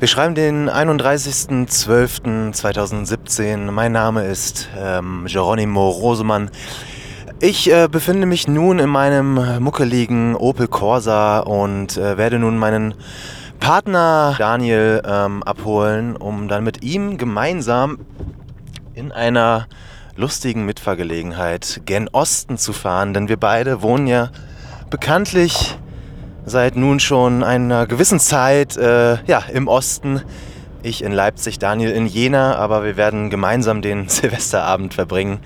Wir schreiben den 31.12.2017. Mein Name ist ähm, Geronimo Rosemann. Ich äh, befinde mich nun in meinem muckeligen Opel Corsa und äh, werde nun meinen Partner Daniel ähm, abholen, um dann mit ihm gemeinsam in einer lustigen Mitfahrgelegenheit gen Osten zu fahren, denn wir beide wohnen ja bekanntlich seit nun schon einer gewissen Zeit äh, ja, im Osten. Ich in Leipzig, Daniel in Jena, aber wir werden gemeinsam den Silvesterabend verbringen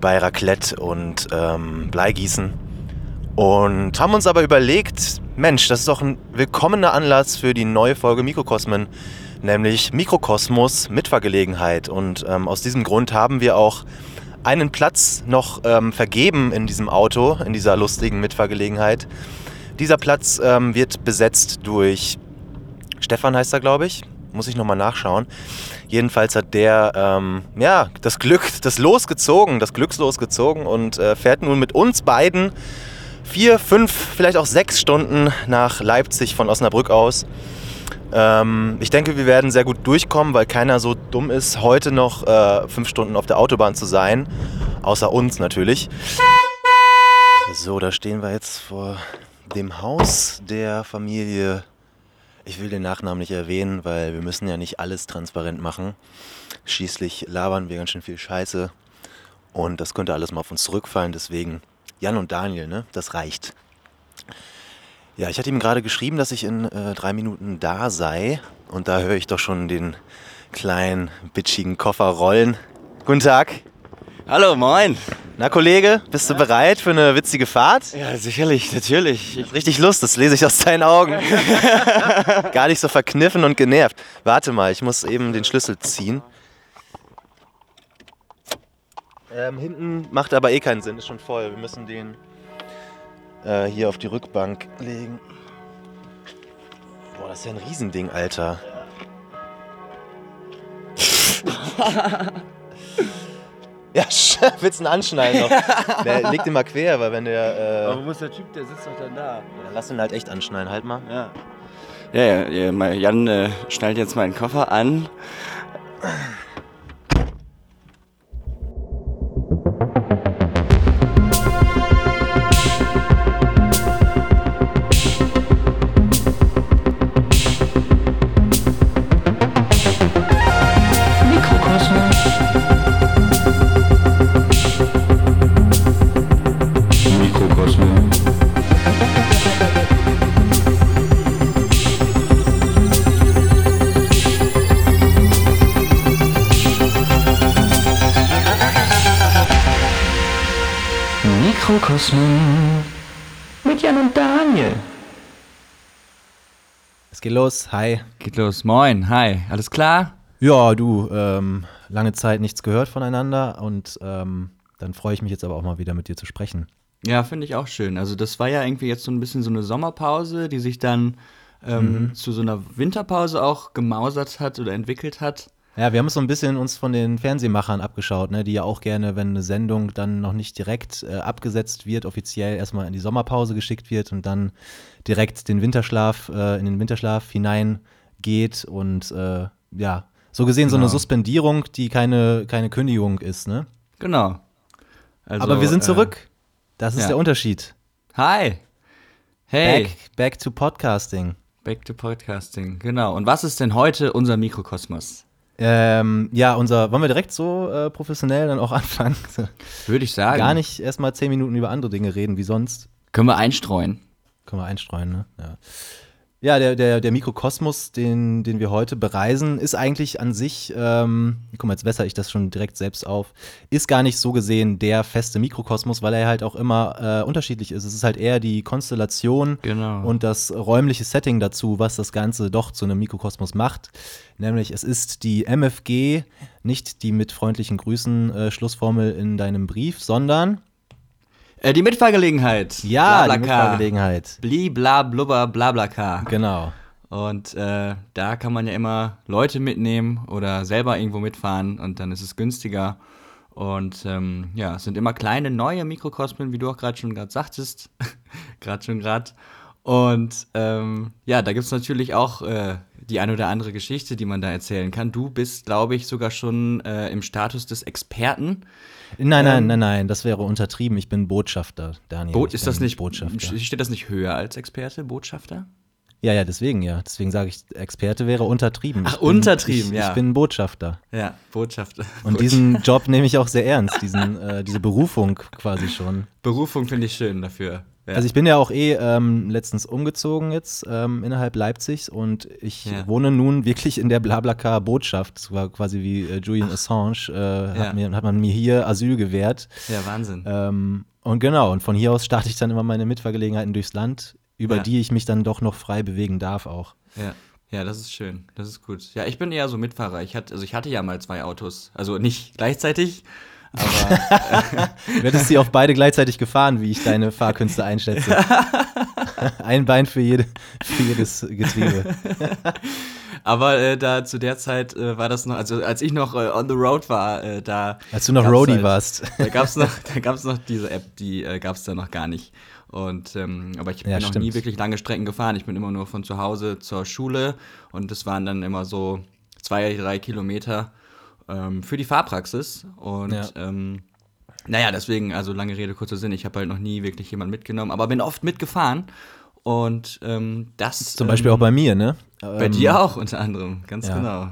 bei Raclette und ähm, Bleigießen. Und haben uns aber überlegt, Mensch, das ist doch ein willkommener Anlass für die neue Folge Mikrokosmen, nämlich Mikrokosmos Mitfahrgelegenheit. Und ähm, aus diesem Grund haben wir auch einen Platz noch ähm, vergeben in diesem Auto, in dieser lustigen Mitfahrgelegenheit. Dieser Platz ähm, wird besetzt durch Stefan heißt er, glaube ich. Muss ich nochmal nachschauen. Jedenfalls hat der ähm, ja, das Glück, das Los gezogen, das Glückslos gezogen und äh, fährt nun mit uns beiden vier, fünf, vielleicht auch sechs Stunden nach Leipzig von Osnabrück aus. Ähm, ich denke, wir werden sehr gut durchkommen, weil keiner so dumm ist, heute noch äh, fünf Stunden auf der Autobahn zu sein. Außer uns natürlich. So, da stehen wir jetzt vor dem Haus der Familie. Ich will den Nachnamen nicht erwähnen, weil wir müssen ja nicht alles transparent machen. Schließlich labern wir ganz schön viel Scheiße und das könnte alles mal auf uns zurückfallen. Deswegen Jan und Daniel, ne? Das reicht. Ja, ich hatte ihm gerade geschrieben, dass ich in äh, drei Minuten da sei und da höre ich doch schon den kleinen bitchigen Koffer rollen. Guten Tag. Hallo, moin. Na Kollege, bist du bereit für eine witzige Fahrt? Ja, sicherlich, natürlich. Ich richtig Lust, das lese ich aus deinen Augen. Gar nicht so verkniffen und genervt. Warte mal, ich muss eben den Schlüssel ziehen. Ähm, hinten macht aber eh keinen Sinn, ist schon voll. Wir müssen den äh, hier auf die Rückbank legen. Boah, das ist ja ein Riesending, Alter. Ja, willst du ihn anschneiden noch? Der liegt immer quer, weil wenn der. Äh, Aber wo ist der Typ, der sitzt doch dann da? ja, lass ihn halt echt anschneiden, halt mal. Ja. Ja, ja, Jan äh, schnallt jetzt meinen Koffer an. Los. Hi. Geht los. Moin, hi. Alles klar? Ja, du, ähm, lange Zeit nichts gehört voneinander und ähm, dann freue ich mich jetzt aber auch mal wieder mit dir zu sprechen. Ja, finde ich auch schön. Also das war ja irgendwie jetzt so ein bisschen so eine Sommerpause, die sich dann ähm, zu so einer Winterpause auch gemausert hat oder entwickelt hat. Ja, wir haben es so ein bisschen uns von den Fernsehmachern abgeschaut, ne, die ja auch gerne, wenn eine Sendung dann noch nicht direkt äh, abgesetzt wird, offiziell erstmal in die Sommerpause geschickt wird und dann direkt den Winterschlaf, äh, in den Winterschlaf hineingeht und äh, ja, so gesehen so eine Genau. Suspendierung, die keine, keine Kündigung ist, ne? Genau. Also, Aber wir sind äh, zurück. Das ist ja. der Unterschied. Hi. Hey. Back, back to Podcasting. Back to Podcasting, genau. Und was ist denn heute unser Mikrokosmos? Ähm, ja, unser, wollen wir direkt so äh, professionell dann auch anfangen? Würde ich sagen. Gar nicht erst mal zehn Minuten über andere Dinge reden wie sonst. Können wir einstreuen. Können wir einstreuen, ne? Ja. Ja, der, der, der Mikrokosmos, den, den wir heute bereisen, ist eigentlich an sich, ähm, guck mal, jetzt wässer ich das schon direkt selbst auf, ist gar nicht so gesehen der feste Mikrokosmos, weil er halt auch immer äh, unterschiedlich ist. Es ist halt eher die Konstellation Genau. und das räumliche Setting dazu, was das Ganze doch zu einem Mikrokosmos macht. Nämlich, es ist die MFG, nicht die mit freundlichen Grüßen äh, Schlussformel in deinem Brief, sondern Äh, die Mitfahrgelegenheit. ja, die Blablaka. Mitfahrgelegenheit. Bli, bla, blubber, blablaka. Genau. Und äh, da kann man ja immer Leute mitnehmen oder selber irgendwo mitfahren und dann ist es günstiger. Und ähm, ja, es sind immer kleine neue Mikrokosmen, wie du auch gerade schon gerade sagtest. gerade schon gerade. Und ähm, ja, da gibt es natürlich auch äh, die eine oder andere Geschichte, die man da erzählen kann. Du bist, glaube ich, sogar schon äh, im Status des Experten. Nein, nein, Ähm, nein, nein, das wäre untertrieben. Ich bin Botschafter, Daniel. Bo ist das nicht Botschafter? Steht das nicht höher als Experte, Botschafter? Ja, ja, deswegen ja. Deswegen sage ich, Experte wäre untertrieben. Ach, bin, untertrieben, ich, ja. Ich bin Botschafter. Ja, Botschafter. Und diesen Job nehme ich auch sehr ernst, diesen, äh, diese Berufung quasi schon. Berufung finde ich schön dafür. Ja. Also ich bin ja auch eh ähm, letztens umgezogen jetzt ähm, innerhalb Leipzigs und ich Ja. wohne nun wirklich in der Blablacar Botschaft. Quasi wie äh, Julian Assange, äh, Ja. hat, mir, hat man mir hier Asyl gewährt. ja, Wahnsinn. Ähm, und genau, und von hier aus starte ich dann immer meine Mitfahrgelegenheiten durchs Land, über die ich mich dann doch noch frei bewegen darf auch. Ja. Ja, das ist schön. Das ist gut. Ja, ich bin eher so Mitfahrer. Ich hatte, also ich hatte ja mal zwei Autos. Also nicht gleichzeitig, aber Du hättest sie auch beide gleichzeitig gefahren, wie ich deine Fahrkünste einschätze. Ein Bein für, jede, für jedes Getriebe. Aber äh, da zu der Zeit äh, war das noch, also als ich noch äh, on the road war, äh, da. Als du noch Roadie halt- warst. Da gab's noch, da gab's noch diese App, die äh, gab's da noch gar nicht. Und ähm, aber ich bin Ja, noch stimmt. nie wirklich lange Strecken gefahren. Ich bin immer nur von zu Hause zur Schule und das waren dann immer so zwei, drei Kilometer ähm, für die Fahrpraxis. Und Ja. ähm, naja, deswegen, also lange Rede, kurzer Sinn, ich habe halt noch nie wirklich jemanden mitgenommen, aber bin oft mitgefahren. Und ähm, das. Zum Beispiel ähm, auch bei mir, ne? bei Ähm, dir auch unter anderem, ganz ja. genau.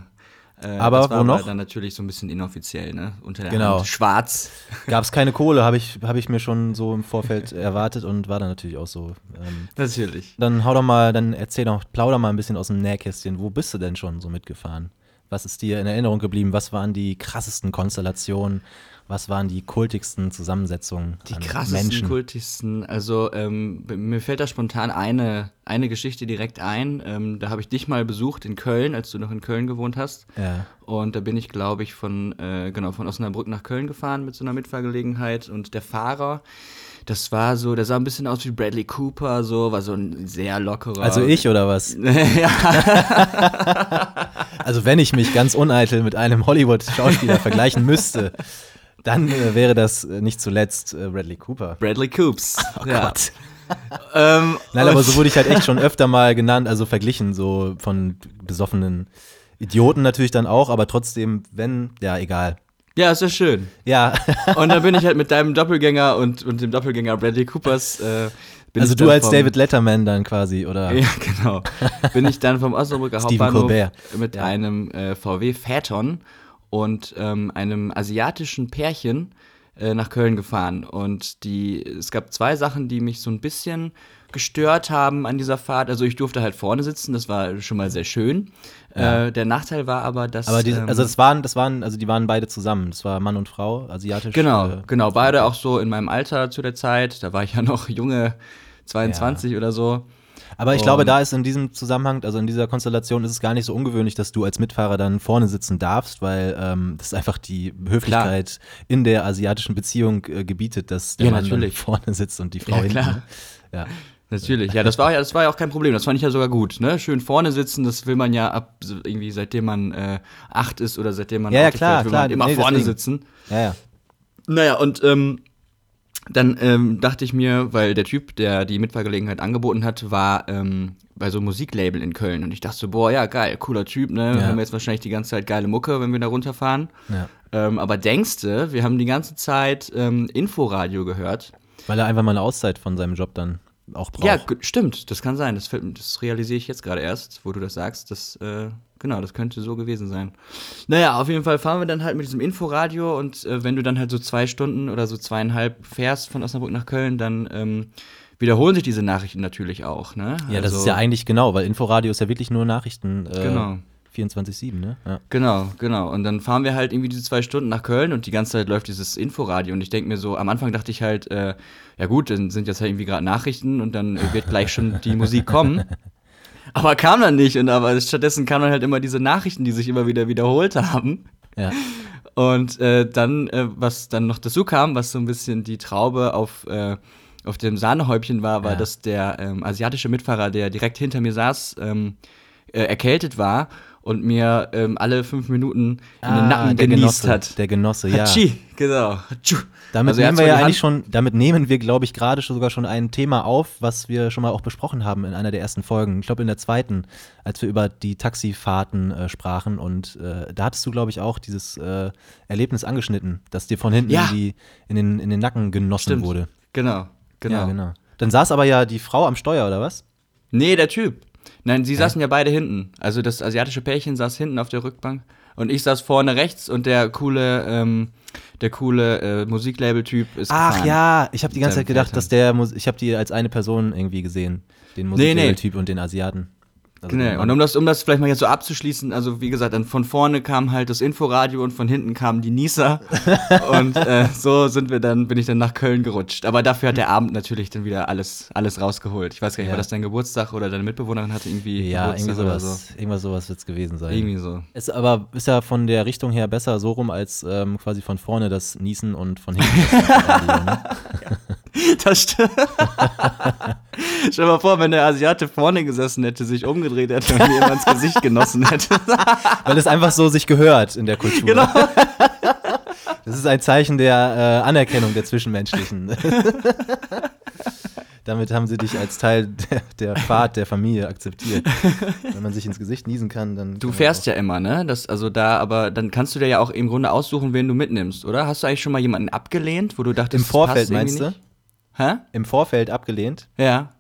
Äh, Aber das war wo noch? dann natürlich so ein bisschen inoffiziell, ne? Unter der Genau. Hand. Schwarz. Gab es keine Kohle, habe ich, hab ich mir schon so im Vorfeld erwartet und war dann natürlich auch so. Ähm, Natürlich. dann hau doch mal, dann erzähl doch, plauder mal ein bisschen aus dem Nähkästchen. Wo bist du denn schon so mitgefahren? Was ist dir in Erinnerung geblieben? Was waren die krassesten Konstellationen? Was waren die kultigsten Zusammensetzungen Die krassesten, Menschen? kultigsten. Also ähm, mir fällt da spontan eine, eine Geschichte direkt ein. Ähm, da habe ich dich mal besucht in Köln, als du noch in Köln gewohnt hast. Ja. Und da bin ich, glaube ich, von, äh, genau, von Osnabrück nach Köln gefahren mit so einer Mitfahrgelegenheit. Und der Fahrer, das war so, der sah ein bisschen aus wie Bradley Cooper, so, war so ein sehr lockerer. Also ich oder was? ja, Also wenn ich mich ganz uneitel mit einem Hollywood-Schauspieler vergleichen müsste, dann äh, wäre das äh, nicht zuletzt äh, Bradley Cooper. Bradley Coops. Oh ja. Gott. Ähm, Nein, aber so wurde ich halt echt schon öfter mal genannt, also verglichen, so von besoffenen Idioten natürlich dann auch, aber trotzdem, wenn, ja, egal. Ja, ist ja schön. Ja, Und dann bin ich halt mit deinem Doppelgänger und, und dem Doppelgänger Bradley Coopers. Äh, also du als vom- David Letterman dann quasi, oder? Ja, genau. Bin ich dann vom Osnabrücker Hauptbahnhof mit Ja. einem äh, VW Phaeton und ähm, einem asiatischen Pärchen äh, nach Köln gefahren. Und die, es gab zwei Sachen, die mich so ein bisschen gestört haben an dieser Fahrt. Also ich durfte halt vorne sitzen, das war schon mal sehr schön. Äh, der Nachteil war aber, dass. Aber die, ähm, also das waren, das waren, also die waren beide zusammen. Das war Mann und Frau, asiatisch. Genau, äh, genau. Beide auch so in meinem Alter zu der Zeit. Da war ich ja noch junge 22 oder so. Aber ich glaube, Und- da ist in diesem Zusammenhang, also in dieser Konstellation, ist es gar nicht so ungewöhnlich, dass du als Mitfahrer dann vorne sitzen darfst, weil ähm, das ist einfach die Höflichkeit in der asiatischen Beziehung äh, gebietet, dass der Ja, Mann vorne sitzt und die Frau Ja, hinten. klar. Ja. Natürlich, ja, das war ja, das war ja auch kein Problem. Das fand ich ja sogar gut, ne? Schön vorne sitzen, das will man ja ab irgendwie seitdem man äh, acht ist oder seitdem man Ja, ja, klar, fährt, will klar. man immer Nee, vorne deswegen. sitzen. ja, ja. Naja, und ähm, dann ähm, dachte ich mir, weil der Typ, der die Mitfahrgelegenheit angeboten hat, war ähm, bei so einem Musiklabel in Köln. Und ich dachte so, boah, ja, geil, cooler Typ, ne? Ja. Haben wir jetzt wahrscheinlich die ganze Zeit geile Mucke, wenn wir da runterfahren. ja. Ähm, aber denkste, wir haben die ganze Zeit ähm, Inforadio gehört. Weil er einfach mal eine Auszeit von seinem Job dann auch braucht. Ja, stimmt, das kann sein. Das, das realisiere ich jetzt gerade erst, wo du das sagst. Das, äh, genau, das könnte so gewesen sein. Naja, auf jeden Fall fahren wir dann halt mit diesem Inforadio und äh, wenn du dann halt so zwei Stunden oder so zweieinhalb fährst von Osnabrück nach Köln, dann ähm, wiederholen sich diese Nachrichten natürlich auch. Ne? Ja, das Also- ist ja eigentlich genau, weil Inforadio ist ja wirklich nur Nachrichten. Äh, Genau. 24-7, ne? Ja. Genau, genau. Und dann fahren wir halt irgendwie diese zwei Stunden nach Köln und die ganze Zeit läuft dieses Inforadio. Und ich denke mir so, am Anfang dachte ich halt, äh, ja gut, dann sind jetzt halt irgendwie gerade Nachrichten und dann äh, wird gleich schon die Musik kommen. Aber kam dann nicht. Und aber stattdessen kamen dann halt immer diese Nachrichten, die sich immer wieder wiederholt haben. ja. Und äh, dann, äh, was dann noch dazu kam, was so ein bisschen die Traube auf, äh, auf dem Sahnehäubchen war, war, Ja. dass der ähm, asiatische Mitfahrer, der direkt hinter mir saß, ähm, äh, erkältet war und mir ähm, alle fünf Minuten in den Ah, Nacken der genießt Genosse, hat. Der Genosse, ja. Hatschi, genau. Hatschu. Damit Also nehmen wir ja eigentlich schon, damit nehmen wir, glaube ich, gerade sogar schon ein Thema auf, was wir schon mal auch besprochen haben in einer der ersten Folgen. Ich glaube in der zweiten, als wir über die Taxifahrten äh, sprachen und äh, da hattest du, glaube ich, auch dieses äh, Erlebnis angeschnitten, dass dir von hinten Ja. in, die, in, den, in den Nacken genossen Stimmt. wurde. Genau, genau. Ja, genau. Dann saß aber ja die Frau am Steuer, oder was? Nee, der Typ. Nein, sie saßen ja beide hinten. Also das asiatische Pärchen saß hinten auf der Rückbank und ich saß vorne rechts und der coole, ähm, der coole äh, Musiklabel-Typ ist Ach gefahren. ja, ich habe die ganze Zeit gedacht, dass der, Mus ich habe die als eine Person irgendwie gesehen, den Nee, nee. Musiklabel-Typ und den Asiaten. Also Genau. Und um das, um das vielleicht mal jetzt so abzuschließen, also wie gesagt, dann von vorne kam halt das Inforadio und von hinten kamen die Nieser. und äh, so sind wir dann, bin ich dann nach Köln gerutscht. Aber dafür hat der Abend natürlich dann wieder alles, alles rausgeholt. Ich weiß gar nicht, Ja. war das dein Geburtstag oder deine Mitbewohnerin hatte irgendwie ja, Geburtstag irgendwie sowas, so. irgendwas sowas wird es gewesen sein. Irgendwie so. Ist aber ist ja von der Richtung her besser so rum als ähm, quasi von vorne das Niesen und von hinten das Radio, ne? Das stimmt. Stell dir mal vor, wenn der Asiate vorne gesessen hätte, sich umgedreht hätte und mir immer ins Gesicht genossen hätte. Weil es einfach so sich gehört in der Kultur. Genau. Das ist ein Zeichen der äh, Anerkennung der Zwischenmenschlichen. Damit haben sie dich als Teil der, der Fahrt der Familie akzeptiert. Wenn man sich ins Gesicht niesen kann, dann. Du fährst ja immer, ne? Das, also da, aber dann kannst du dir ja auch im Grunde aussuchen, wen du mitnimmst, oder? Hast du eigentlich schon mal jemanden abgelehnt, wo du dachtest, Im Vorfeld meinst du? nicht? Hä? Im Vorfeld abgelehnt. Ja.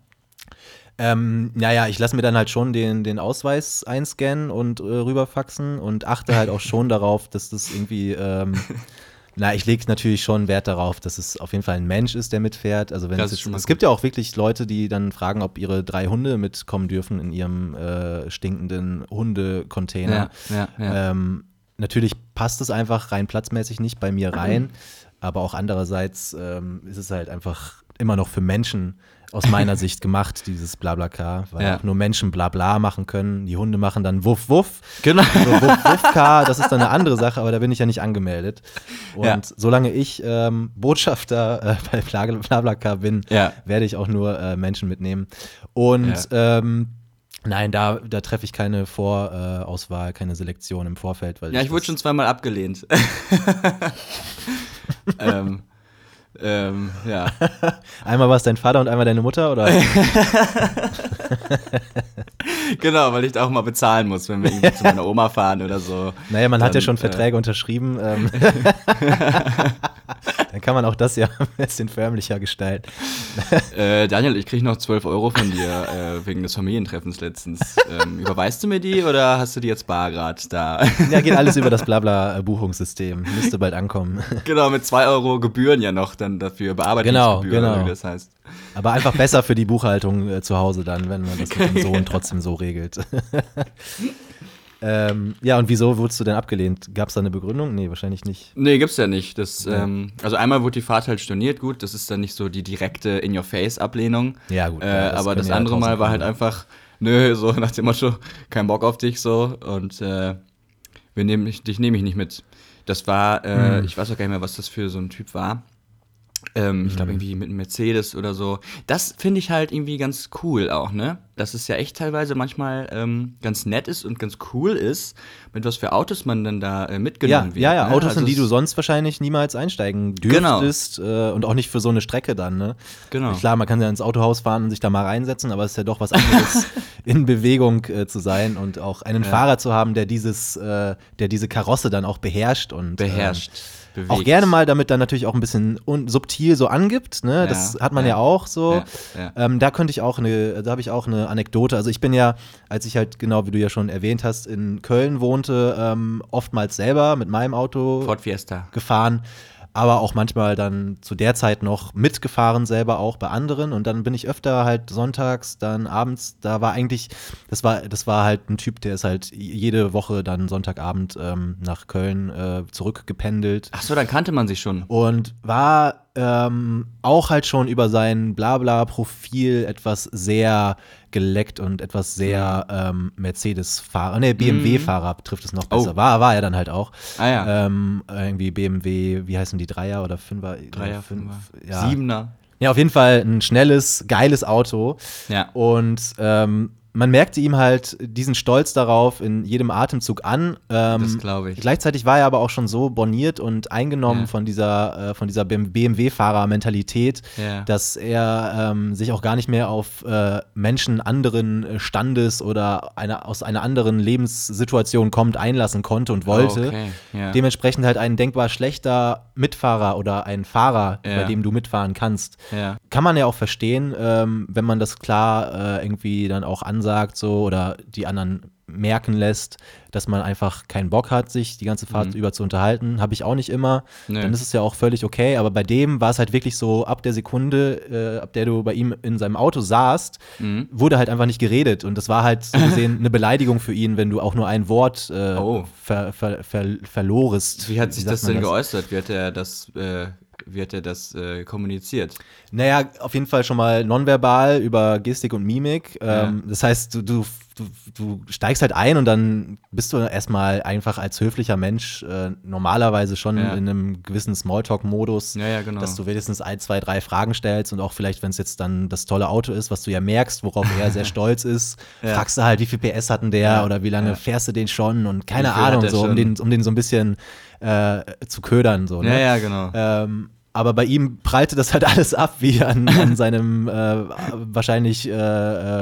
Ähm, naja, ich lasse mir dann halt schon den, den Ausweis einscannen und äh, rüberfaxen und achte halt auch schon darauf, dass das irgendwie. Ähm, na, ich lege natürlich schon Wert darauf, dass es auf jeden Fall ein Mensch ist, der mitfährt. Also wenn es, jetzt, es gibt ja auch wirklich Leute, die dann fragen, ob ihre drei Hunde mitkommen dürfen in ihrem äh, stinkenden Hundecontainer. Ja, ja, ja. Ähm, natürlich passt es einfach rein platzmäßig nicht bei mir rein, aber auch andererseits ähm, ist es halt einfach immer noch für Menschen aus meiner Sicht gemacht, dieses Blablacar, weil Ja. auch nur Menschen Blabla machen können. Die Hunde machen dann Wuff Wuff. Genau. So Wuff Wuff Car, das ist dann eine andere Sache, aber da bin ich ja nicht angemeldet. Und Ja. solange ich ähm, Botschafter äh, bei Bla- Blablacar bin, Ja. werde ich auch nur äh, Menschen mitnehmen. Und ähm, Nein, da, da treffe ich keine Vorauswahl, Auswahl, keine Selektion im Vorfeld. Weil Ja, ich wurde das- schon zweimal abgelehnt. ähm, ähm, ja. Einmal war es dein Vater und einmal deine Mutter, oder? Genau, weil ich da auch mal bezahlen muss, wenn wir irgendwie zu meiner Oma fahren oder so. Naja, man hat ja Dann, schon äh, Verträge unterschrieben. Ähm, dann kann man auch das ja ein bisschen förmlicher gestalten. Äh, Daniel, ich krieg noch 12 Euro von dir äh, wegen des Familientreffens letztens. Ähm, überweist du mir die oder hast du die jetzt bar grad da? Ja, geht alles über das Blabla-Buchungssystem. Müsste bald ankommen. genau, mit 2 Euro Gebühren ja noch dann dafür, Bearbeitungsgebühren, Genau, genau. wie das heißt. Aber einfach besser für die Buchhaltung äh, zu Hause dann, wenn man das mit dem Sohn trotzdem so regelt. ähm, ja, und wieso wurdest du denn abgelehnt? Gab es da eine Begründung? Nee, wahrscheinlich nicht. Nee, gibt's ja nicht. Das, Ja. ähm, also einmal wurde die Fahrt halt storniert, gut, das ist dann nicht so die direkte In-Your-Face-Ablehnung. Ja, gut. Äh, ja, aber können das ja andere Mal tausend war halt einfach, nö, so nach dem Motto, kein Bock auf dich so und äh, wir nehmen dich, dich nehme ich nicht mit. Das war, äh, Hm. ich weiß auch gar nicht mehr, was das für so ein Typ war. Ähm, Ich glaube irgendwie mit einem Mercedes oder so. Das finde ich halt irgendwie ganz cool auch, ne? Dass es ja echt teilweise manchmal ähm, ganz nett ist und ganz cool ist, mit was für Autos man dann da äh, Ja, mitgenommen wird. ja, ja, ne? Autos, Also in die du sonst wahrscheinlich niemals einsteigen Genau. dürftest äh, und auch nicht für so eine Strecke dann, ne? Genau. Klar, man kann ja ins Autohaus fahren und sich da mal reinsetzen, aber es ist ja doch was anderes, in Bewegung äh, zu sein und auch einen Ja. Fahrer zu haben, der dieses, äh, der diese Karosse dann auch beherrscht und beherrscht. Ähm, auch bewegt. gerne mal damit dann natürlich auch ein bisschen subtil so angibt, ne? Das Ja, hat man ja, ja. auch so. Ja. Ähm, da könnte ich auch eine, da habe ich auch eine Anekdote. Also ich bin ja, als ich halt genau wie du ja schon erwähnt hast, in Köln wohnte, ähm, oftmals selber mit meinem Auto Ford Fiesta. gefahren, aber auch manchmal dann zu der Zeit noch mitgefahren selber auch bei anderen. Und dann bin ich öfter halt sonntags, dann abends, da war eigentlich, das war, das war halt ein Typ, der ist halt jede Woche dann Sonntagabend ähm, nach Köln äh, zurückgependelt. Ach so, dann kannte man sich schon. und war ähm, auch halt schon über sein Blabla-Profil etwas sehr geleckt und etwas sehr ähm, Mercedes-Fahrer, ne, BMW-Fahrer trifft es noch besser. Oh. War, war er dann halt auch. Ah ja. Ähm, irgendwie BMW, wie heißen die, Dreier oder Fünfer? Dreier, Fünf, Fünfer, ja. Siebener. Ja, auf jeden Fall ein schnelles, geiles Auto. Ja. Und ähm, man merkte ihm halt diesen Stolz darauf in jedem Atemzug an. Ähm, Das glaub ich. Gleichzeitig war er aber auch schon so borniert und eingenommen Ja. von dieser, äh, von dieser BMW-Fahrer-Mentalität, Ja. dass er ähm, sich auch gar nicht mehr auf äh, Menschen anderen äh, Standes oder eine, aus einer anderen Lebenssituation kommt, einlassen konnte und wollte. Oh, okay. ja. Dementsprechend halt ein denkbar schlechter Mitfahrer oder ein Fahrer, bei dem du mitfahren kannst. Kann man ja auch verstehen, ähm, wenn man das klar äh, irgendwie dann auch ansagt so oder die anderen merken lässt, dass man einfach keinen Bock hat, sich die ganze Fahrt Mhm. über zu unterhalten. Habe ich auch nicht immer. Nö. Dann ist es ja auch völlig okay. Aber bei dem war es halt wirklich so, ab der Sekunde, äh, ab der du bei ihm in seinem Auto saßt, Mhm. wurde halt einfach nicht geredet. Und das war halt so gesehen eine Beleidigung für ihn, wenn du auch nur ein Wort äh, Oh. ver, ver, ver, verlorest. Wie hat sich sagt das denn geäußert? Wie hat er das, äh, wie hat er das äh, kommuniziert? Naja, auf jeden Fall schon mal nonverbal über Gestik und Mimik. Ähm, Ja. Das heißt, du, du, du, steigst halt ein und dann bist du erstmal einfach als höflicher Mensch äh, normalerweise schon Ja. in einem gewissen Smalltalk-Modus, Ja, ja, genau. dass du wenigstens ein, zwei, drei Fragen stellst und auch vielleicht, wenn es jetzt dann das tolle Auto ist, was du ja merkst, worauf er sehr stolz ist, fragst du halt, wie viel PS hatten der oder wie lange fährst du den schon und keine Ahnung, so, um den, um den so ein bisschen äh, zu ködern. So, ne? Ja, ja, genau. Ähm, aber bei ihm prallte das halt alles ab, wie an, an seinem äh, wahrscheinlich äh,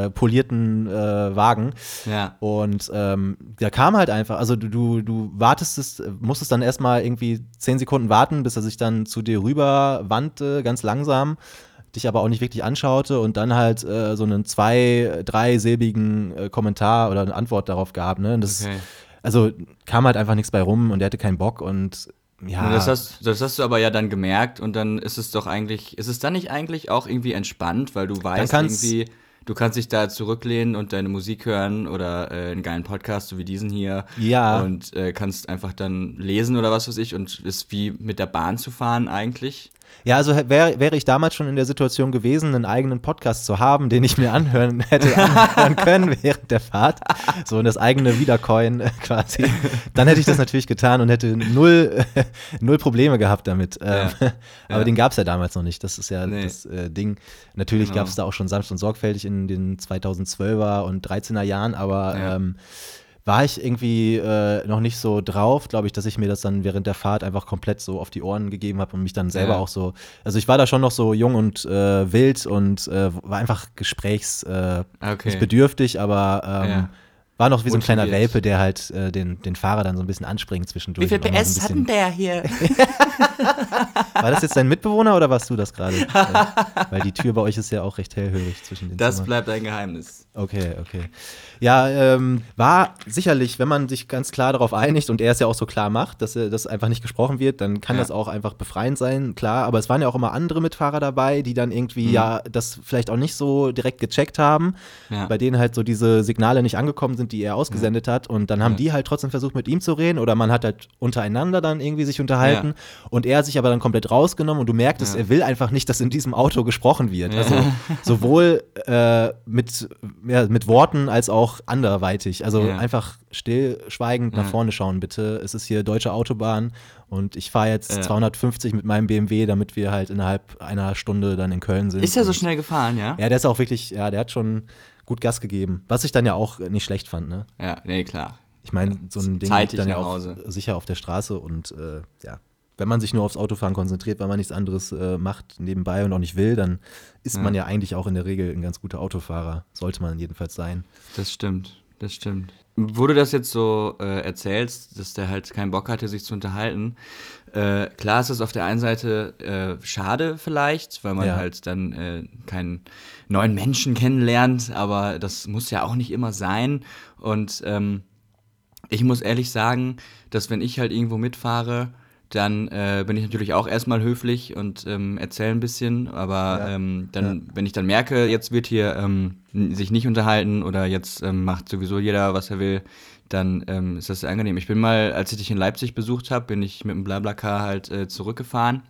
äh, polierten äh, Wagen. ja. Und ähm, der kam halt einfach, also du, du, du wartest es, musstest dann erstmal irgendwie zehn Sekunden warten, bis er sich dann zu dir rüber wandte, ganz langsam, dich aber auch nicht wirklich anschaute und dann halt äh, so einen zwei-, dreisilbigen äh, Kommentar oder eine Antwort darauf gab. Ne? Und das, Okay. Also kam halt einfach nichts bei rum und der hatte keinen Bock und ja. Das, hast, das hast du aber ja dann gemerkt und dann ist es doch eigentlich, ist es dann nicht eigentlich auch irgendwie entspannt, weil du weißt irgendwie, du kannst dich da zurücklehnen und deine Musik hören oder äh, einen geilen Podcast, so wie diesen hier. Ja. Und äh, kannst einfach dann lesen oder was weiß ich und ist wie mit der Bahn zu fahren eigentlich. Ja, also wäre wäre ich damals schon in der Situation gewesen, einen eigenen Podcast zu haben, den ich mir anhören hätte anhören können während der Fahrt, so das eigene Wiedercoin äh, quasi, dann hätte ich das natürlich getan und hätte null, null Probleme gehabt damit. Ähm, aber Ja. den gab es ja damals noch nicht. Das ist ja Nee. das äh, Ding. Natürlich Genau. gab es da auch schon sanft und sorgfältig in den 2012er und 13er Jahren, aber Ja. ähm, war ich irgendwie äh, noch nicht so drauf, glaube ich, dass ich mir das dann während der Fahrt einfach komplett so auf die Ohren gegeben habe und mich dann selber Ja. auch so, also ich war da schon noch so jung und äh, wild und äh, war einfach gesprächs, äh, Okay. nicht bedürftig, aber ähm, Ja. war noch wie so ein kleiner. Welpe, der halt äh, den, den Fahrer dann so ein bisschen anspringt zwischendurch. auch mal so ein bisschen- der hier? War das jetzt dein Mitbewohner oder warst du das gerade? Äh, Weil die Tür bei euch ist ja auch recht hellhörig zwischen den Das Zimmern. bleibt ein Geheimnis. Okay, okay. Ja, ähm, war sicherlich, wenn man sich ganz klar darauf einigt und er es ja auch so klar macht, dass er das einfach nicht gesprochen wird, dann kann Ja. das auch einfach befreiend sein, klar. Aber es waren ja auch immer andere Mitfahrer dabei, die dann irgendwie Mhm. ja das vielleicht auch nicht so direkt gecheckt haben, Ja. bei denen halt so diese Signale nicht angekommen sind, die er ausgesendet hat. Und dann haben Ja. die halt trotzdem versucht, mit ihm zu reden oder man hat halt untereinander dann irgendwie sich unterhalten und er hat sich aber dann komplett rausgenommen und du merktest, Ja. er will einfach nicht, dass in diesem Auto gesprochen wird. Also sowohl äh, mit, ja, mit Worten als auch anderweitig. Also Ja. einfach stillschweigend nach Ja. vorne schauen, bitte. Es ist hier deutsche Autobahn und ich fahre jetzt Ja. 250 mit meinem BMW, damit wir halt innerhalb einer Stunde dann in Köln sind. Ist er so schnell gefahren, ja? Ja, der ist auch wirklich, ja, der hat schon gut Gas gegeben. Was ich dann ja auch nicht schlecht fand, ne? Ja, nee, klar. Ich meine, so ein Ding Zeitig liegt dann ja auch sicher auf der Straße und äh, ja, wenn man sich nur aufs Autofahren konzentriert, weil man nichts anderes äh, macht nebenbei und auch nicht will, dann ist Ja. man ja eigentlich auch in der Regel ein ganz guter Autofahrer. Sollte man jedenfalls sein. Das stimmt, das stimmt. Wo du das jetzt so äh, erzählst, dass der halt keinen Bock hatte, sich zu unterhalten, äh, klar ist es auf der einen Seite äh, schade vielleicht, weil man Ja. halt dann äh, keinen neuen Menschen kennenlernt, aber das muss ja auch nicht immer sein. Und ähm, ich muss ehrlich sagen, dass wenn ich halt irgendwo mitfahre, dann äh, bin ich natürlich auch erstmal höflich und ähm, erzähle ein bisschen, aber Ja. ähm, dann, wenn ich dann merke, jetzt wird hier ähm, sich nicht unterhalten oder jetzt ähm, macht sowieso jeder, was er will, dann ähm, ist das sehr angenehm. Ich bin mal, als ich dich in Leipzig besucht habe, bin ich mit dem Blablacar halt äh, zurückgefahren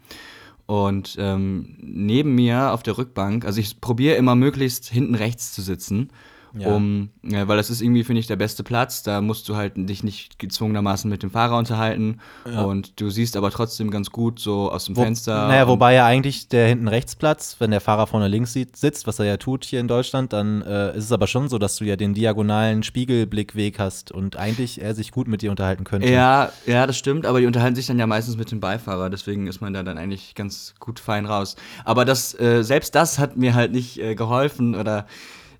und ähm, neben mir auf der Rückbank, also ich probiere immer möglichst hinten rechts zu sitzen. Ja. um, ja, weil das ist irgendwie, finde ich, der beste Platz. Da musst du halt dich nicht gezwungenermaßen mit dem Fahrer unterhalten und du siehst aber trotzdem ganz gut so aus dem Wo, Fenster. Naja, wobei ja eigentlich der hinten rechts Platz, wenn der Fahrer vorne links sitzt, was er ja tut hier in Deutschland, dann äh, ist es aber schon so, dass du ja den diagonalen Spiegelblickweg hast und eigentlich er sich gut mit dir unterhalten könnte. Ja, ja, das stimmt, aber die unterhalten sich dann ja meistens mit dem Beifahrer, deswegen ist man da dann eigentlich ganz gut fein raus. Aber das, äh, selbst das hat mir halt nicht äh, geholfen oder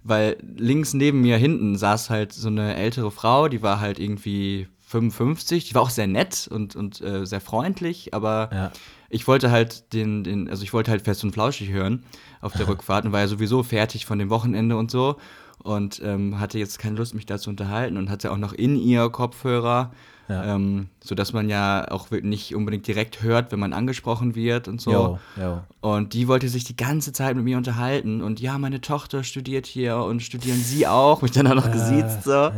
weil links neben mir hinten saß halt so eine ältere Frau, die war halt irgendwie 55, die war auch sehr nett und, und äh, sehr freundlich, aber Ja. ich wollte halt den, den, also ich wollte halt fest und flauschig hören auf der Rückfahrt und war ja sowieso fertig von dem Wochenende und so und ähm, hatte jetzt keine Lust, mich da zu unterhalten und hatte auch noch in ihr Kopfhörer, Ja. ähm, sodass man ja auch nicht unbedingt direkt hört, wenn man angesprochen wird und so. Jo, jo. Und die wollte sich die ganze Zeit mit mir unterhalten und ja, meine Tochter studiert hier und studieren Sie auch, mich dann auch noch gesiezt so.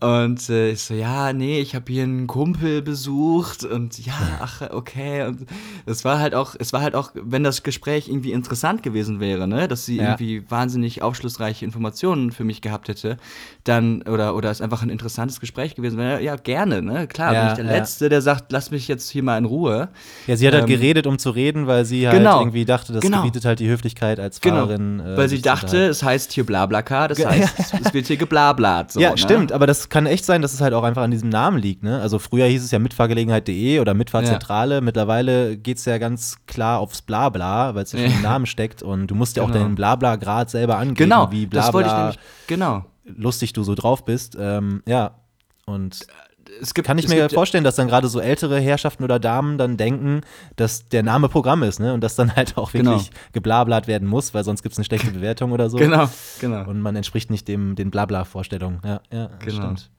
Und äh, ich so, ja, nee, ich habe hier einen Kumpel besucht und ja, ach, okay. Und es war halt auch, es war halt auch, wenn das Gespräch irgendwie interessant gewesen wäre, ne, dass sie irgendwie wahnsinnig aufschlussreiche Informationen für mich gehabt hätte, dann, oder, oder es einfach ein interessantes Gespräch gewesen wäre, ja, gerne, ne? Klar, Ja, bin ich der ja. Letzte, der sagt, lass mich jetzt hier mal in Ruhe. Ja, sie hat halt Ähm, geredet, um zu reden, weil sie halt genau, irgendwie dachte, das genau. gebietet halt die Höflichkeit als Genau, Fahrerin. äh, weil sie dachte, es heißt hier Blablaka, das heißt, es- es wird hier geblablat. So, ja, ne? stimmt, aber das kann echt sein, dass es halt auch einfach an diesem Namen liegt. Ne? Also früher hieß es ja Mitfahrgelegenheit.de oder Mitfahrzentrale. Mittlerweile geht es ja ganz klar aufs Blabla, weil es ja schon Ja. im Namen steckt und du musst ja auch Genau. deinen Blabla-Grad selber angeben, Genau, wie das wollte ich Blabla nämlich, genau. lustig du so drauf bist. Ähm, ja, und Es gibt, kann ich mir gibt, vorstellen, dass dann gerade so ältere Herrschaften oder Damen dann denken, dass der Name Programm ist, ne? Und dass dann halt auch wirklich Genau. geblablat werden muss, weil sonst gibt es eine schlechte Bewertung oder so. Genau, genau. Und man entspricht nicht dem, den Blabla-Vorstellungen. Ja, ja, Genau. stimmt.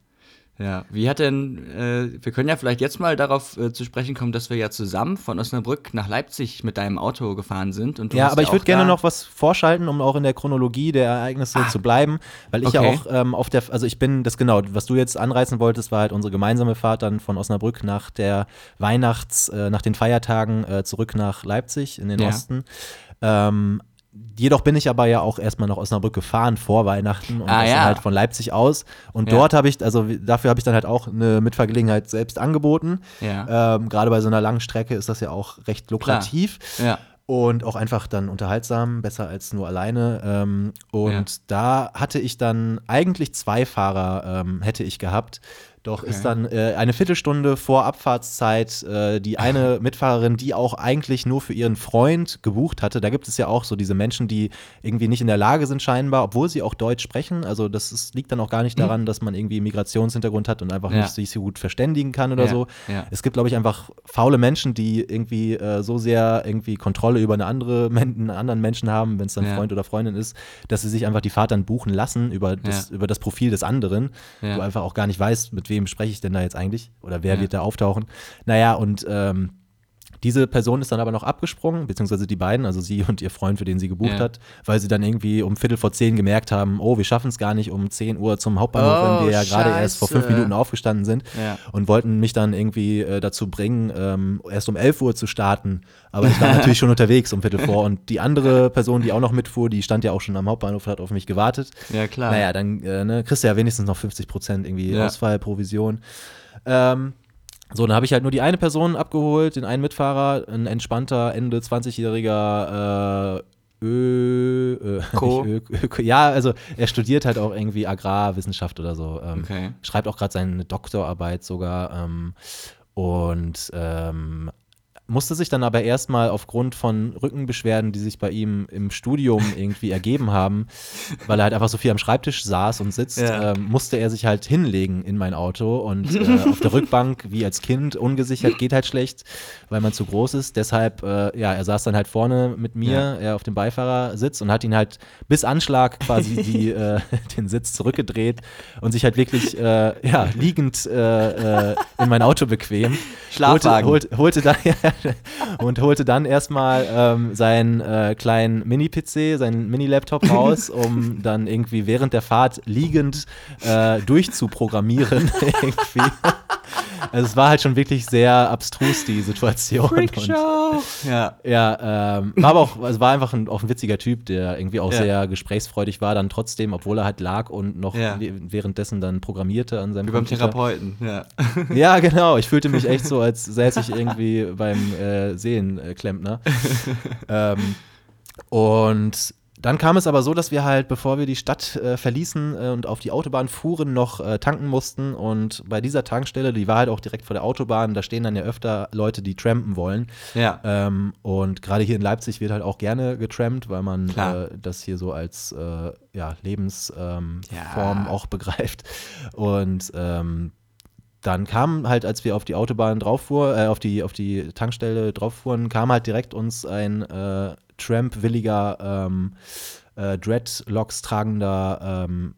Ja, wie hat denn, äh, wir können ja vielleicht jetzt mal darauf äh, zu sprechen kommen, dass wir ja zusammen von Osnabrück nach Leipzig mit deinem Auto gefahren sind. Und du Ja, aber ich auch würde gerne noch was vorschalten, um auch in der Chronologie der Ereignisse zu bleiben, weil ich ja okay. auch ähm, auf der, also ich bin das genau, was du jetzt anreißen wolltest, war halt unsere gemeinsame Fahrt dann von Osnabrück nach der Weihnachts, äh, nach den Feiertagen äh, zurück nach Leipzig in den Ja. Osten. Ähm, Jedoch bin ich aber ja auch erstmal nach Osnabrück gefahren vor Weihnachten und Ah, das ja. dann halt von Leipzig aus. Und Ja. dort habe ich, also dafür habe ich dann halt auch eine Mitfahrgelegenheit selbst angeboten. Ja. Ähm, Gerade bei so einer langen Strecke ist das ja auch recht lukrativ. Und auch einfach dann unterhaltsam, besser als nur alleine. Ähm, und da hatte ich dann eigentlich zwei Fahrer ähm, hätte ich gehabt. Doch Okay. ist dann äh, eine Viertelstunde vor Abfahrtszeit äh, die eine Mitfahrerin, die auch eigentlich nur für ihren Freund gebucht hatte. Da gibt es ja auch so diese Menschen, die irgendwie nicht in der Lage sind, scheinbar, obwohl sie auch Deutsch sprechen. Also das ist, liegt dann auch gar nicht daran, dass man irgendwie Migrationshintergrund hat und einfach Mhm. Ja. nicht sich so gut verständigen kann oder Ja, so. ja. Es gibt, glaube ich, einfach faule Menschen, die irgendwie äh, so sehr irgendwie Kontrolle über eine andere, einen anderen Menschen haben, wenn es dann. Freund oder Freundin ist, dass sie sich einfach die Fahrt dann buchen lassen über das, über das Profil des anderen. Du einfach auch gar nicht weißt, mit wem spreche ich denn da jetzt eigentlich oder wer Ja. wird da auftauchen. Naja, und ähm, diese Person ist dann aber noch abgesprungen, beziehungsweise die beiden, also sie und ihr Freund, für den sie gebucht Ja. hat, weil sie dann irgendwie um Viertel vor zehn gemerkt haben, oh, wir schaffen es gar nicht um 10 Uhr zum Hauptbahnhof, Oh, wenn wir ja gerade erst vor fünf. Minuten aufgestanden sind Ja. und wollten mich dann irgendwie äh, dazu bringen, ähm, erst um 11 Uhr zu starten. Aber ich war natürlich schon unterwegs um Viertel vor und die andere Person, die auch noch mitfuhr, die stand ja auch schon am Hauptbahnhof und hat auf mich gewartet. Ja, klar. Naja, dann äh, ne, kriegst du ja wenigstens noch 50 Prozent irgendwie. Ausfallprovision. Ähm, so, dann habe ich halt nur die eine Person abgeholt, den einen Mitfahrer, ein entspannter, Ende 20-jähriger äh, Ö, Ö, Ö, ja, also er studiert halt auch irgendwie Agrarwissenschaft oder so. Ähm, Okay. Schreibt auch gerade seine Doktorarbeit sogar. Ähm, und ähm, musste sich dann aber erstmal aufgrund von Rückenbeschwerden, die sich bei ihm im Studium irgendwie ergeben haben, weil er halt einfach so viel am Schreibtisch saß und sitzt, Ja. ähm, musste er sich halt hinlegen in mein Auto und äh, auf der Rückbank, wie als Kind, ungesichert, geht halt schlecht, weil man zu groß ist. Deshalb, äh, ja, er saß dann halt vorne mit mir, Ja. er auf dem Beifahrersitz und hat ihn halt bis Anschlag quasi die, äh, den Sitz zurückgedreht und sich halt wirklich, äh, ja, liegend äh, äh, in mein Auto bequem. Schlafwagen. Holte, holte, holte dann, und holte dann erstmal ähm, seinen äh, kleinen Mini-PC, seinen Mini-Laptop raus, um dann irgendwie während der Fahrt liegend äh, durchzuprogrammieren. irgendwie. Also es war halt schon wirklich sehr abstrus, die Situation. Und, Freakshow! Ja. ja, ähm, war aber auch, also war einfach ein, auch ein witziger Typ, der irgendwie auch Ja. sehr gesprächsfreudig war, dann trotzdem, obwohl er halt lag und noch Ja. währenddessen dann programmierte an seinem Wie beim Computer. Therapeuten, ja. Ja, genau. Ich fühlte mich echt so, als säße ich irgendwie beim äh, Seelenklempner. ähm, und dann kam es aber so, dass wir halt, bevor wir die Stadt äh, verließen äh, und auf die Autobahn fuhren, noch äh, tanken mussten. Und bei dieser Tankstelle, die war halt auch direkt vor der Autobahn, da stehen dann ja öfter Leute, die trampen wollen. Ja. Ähm, und gerade hier in Leipzig wird halt auch gerne getrampt, weil man äh, das hier so als äh, ja, Lebensform Ja. Form auch begreift. Und ähm, dann kam halt, als wir auf die Autobahn drauf fuhren, äh, auf die, auf die Tankstelle drauf fuhren, kam halt direkt uns ein äh, Tramp-williger, ähm, äh, Dreadlocks tragender ähm,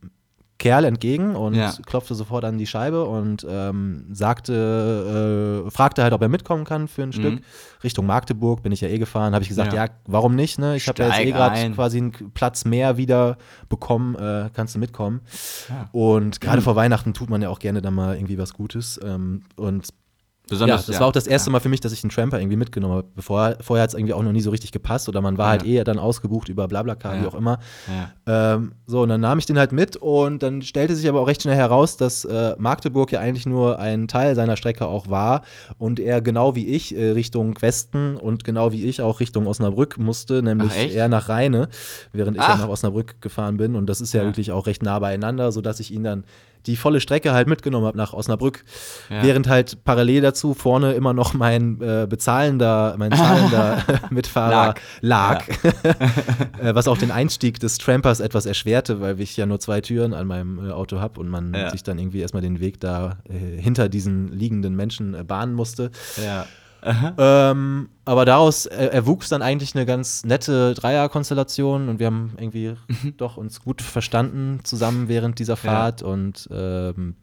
Kerl entgegen und Ja. klopfte sofort an die Scheibe und ähm, sagte, äh, fragte halt, ob er mitkommen kann für ein Stück. Richtung Magdeburg bin ich ja eh gefahren. Habe ich gesagt, ja, Ja. warum nicht? Ne? Ich habe ja jetzt eh gerade quasi einen Platz mehr wieder bekommen. Äh, kannst du mitkommen? Ja. Und gerade vor Weihnachten tut man ja auch gerne dann mal irgendwie was Gutes. Ähm, und Besonders, ja, das war auch das erste Mal für mich, dass ich einen Tramper irgendwie mitgenommen habe. Bevor, vorher hat es irgendwie auch noch nie so richtig gepasst oder man war halt Ja. eher dann ausgebucht über Blablacar, wie Ja. auch immer. Ja. Ähm, so, und dann nahm ich den halt mit und dann stellte sich aber auch recht schnell heraus, dass äh, Magdeburg ja eigentlich nur ein Teil seiner Strecke auch war und er genau wie ich äh, Richtung Westen und genau wie ich auch Richtung Osnabrück musste, nämlich Ach, eher nach Rheine, während ich Ach. dann nach Osnabrück gefahren bin und das ist ja, Ja. wirklich auch recht nah beieinander, sodass ich ihn dann die volle Strecke halt mitgenommen habe nach Osnabrück, Ja. während halt parallel dazu vorne immer noch mein äh, bezahlender, mein zahlender Mitfahrer Lag. lag, äh, was auch den Einstieg des Trampers etwas erschwerte, weil ich ja nur zwei Türen an meinem äh, Auto habe und man Ja. sich dann irgendwie erstmal den Weg da äh, hinter diesen liegenden Menschen äh, bahnen musste. Ja. Ähm, aber daraus äh, erwuchs dann eigentlich eine ganz nette Dreierkonstellation und wir haben irgendwie doch uns gut verstanden zusammen während dieser Fahrt und ähm,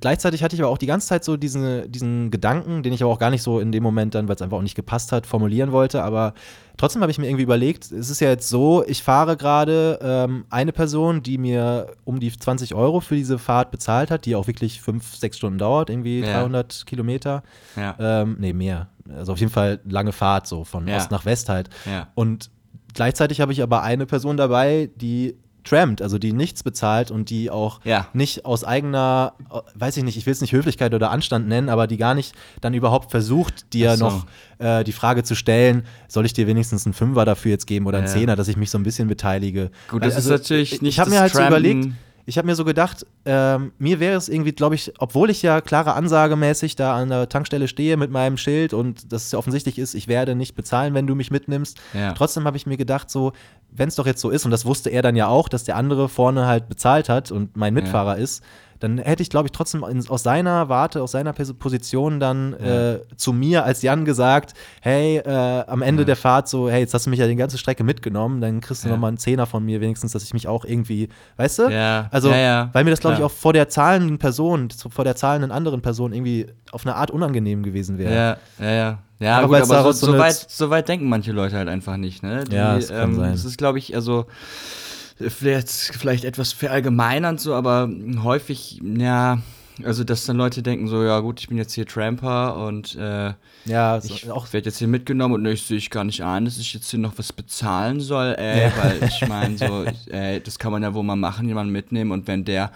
gleichzeitig hatte ich aber auch die ganze Zeit so diesen, diesen Gedanken, den ich aber auch gar nicht so in dem Moment dann, weil es einfach auch nicht gepasst hat, formulieren wollte. Aber trotzdem habe ich mir irgendwie überlegt, es ist ja jetzt so, ich fahre gerade ähm, eine Person, die mir um die 20 Euro für diese Fahrt bezahlt hat, die auch wirklich fünf, sechs Stunden dauert, irgendwie Ja. 300 Kilometer. Ja. Ähm, nee, mehr. Also auf jeden Fall lange Fahrt, so von Ja. Ost nach West halt. Ja. Und gleichzeitig habe ich aber eine Person dabei, die trampt, also die nichts bezahlt und die auch Ja. nicht aus eigener, äh, weiß ich nicht, ich will es nicht Höflichkeit oder Anstand nennen, aber die gar nicht dann überhaupt versucht, dir so. noch äh, die Frage zu stellen, soll ich dir wenigstens einen Fünfer dafür jetzt geben oder einen Ja. Zehner, dass ich mich so ein bisschen beteilige. Gut, das ist natürlich ich, nicht Ich habe mir halt so überlegt, ich habe mir so gedacht, ähm, mir wäre es irgendwie, glaube ich, obwohl ich ja klare Ansagemäßig da an der Tankstelle stehe mit meinem Schild und das ja offensichtlich ist, ich werde nicht bezahlen, wenn du mich mitnimmst. Ja. Trotzdem habe ich mir gedacht, so, wenn es doch jetzt so ist, und das wusste er dann ja auch, dass der andere vorne halt bezahlt hat und mein Mitfahrer ist, dann hätte ich, glaube ich, trotzdem aus seiner Warte, aus seiner Pos- Position dann äh, zu mir als Jan gesagt, hey, äh, am Ende der Fahrt so, hey, jetzt hast du mich ja die ganze Strecke mitgenommen, dann kriegst du Ja. noch mal einen Zehner von mir wenigstens, dass ich mich auch irgendwie, weißt du? Ja. Also, Ja, ja. weil mir das, glaube ich, auch vor der zahlenden Person, vor der zahlenden anderen Person irgendwie auf eine Art unangenehm gewesen wäre. Ja, ja, ja. Ja, Aber gut, aber so, so weit, so weit denken manche Leute halt einfach nicht, ne? Die, Ja, das kann ähm, sein. Das ist, glaube ich, also vielleicht, vielleicht etwas verallgemeinernd so, aber häufig, ja, also dass dann Leute denken so, ja gut, ich bin jetzt hier Tramper und äh, Ja, so, ich auch werde jetzt hier mitgenommen und ne, ich sehe ich gar nicht ein, dass ich jetzt hier noch was bezahlen soll, ey, Ja. weil ich meine, so, ey, das kann man ja wohl mal machen, jemanden mitnehmen und wenn der,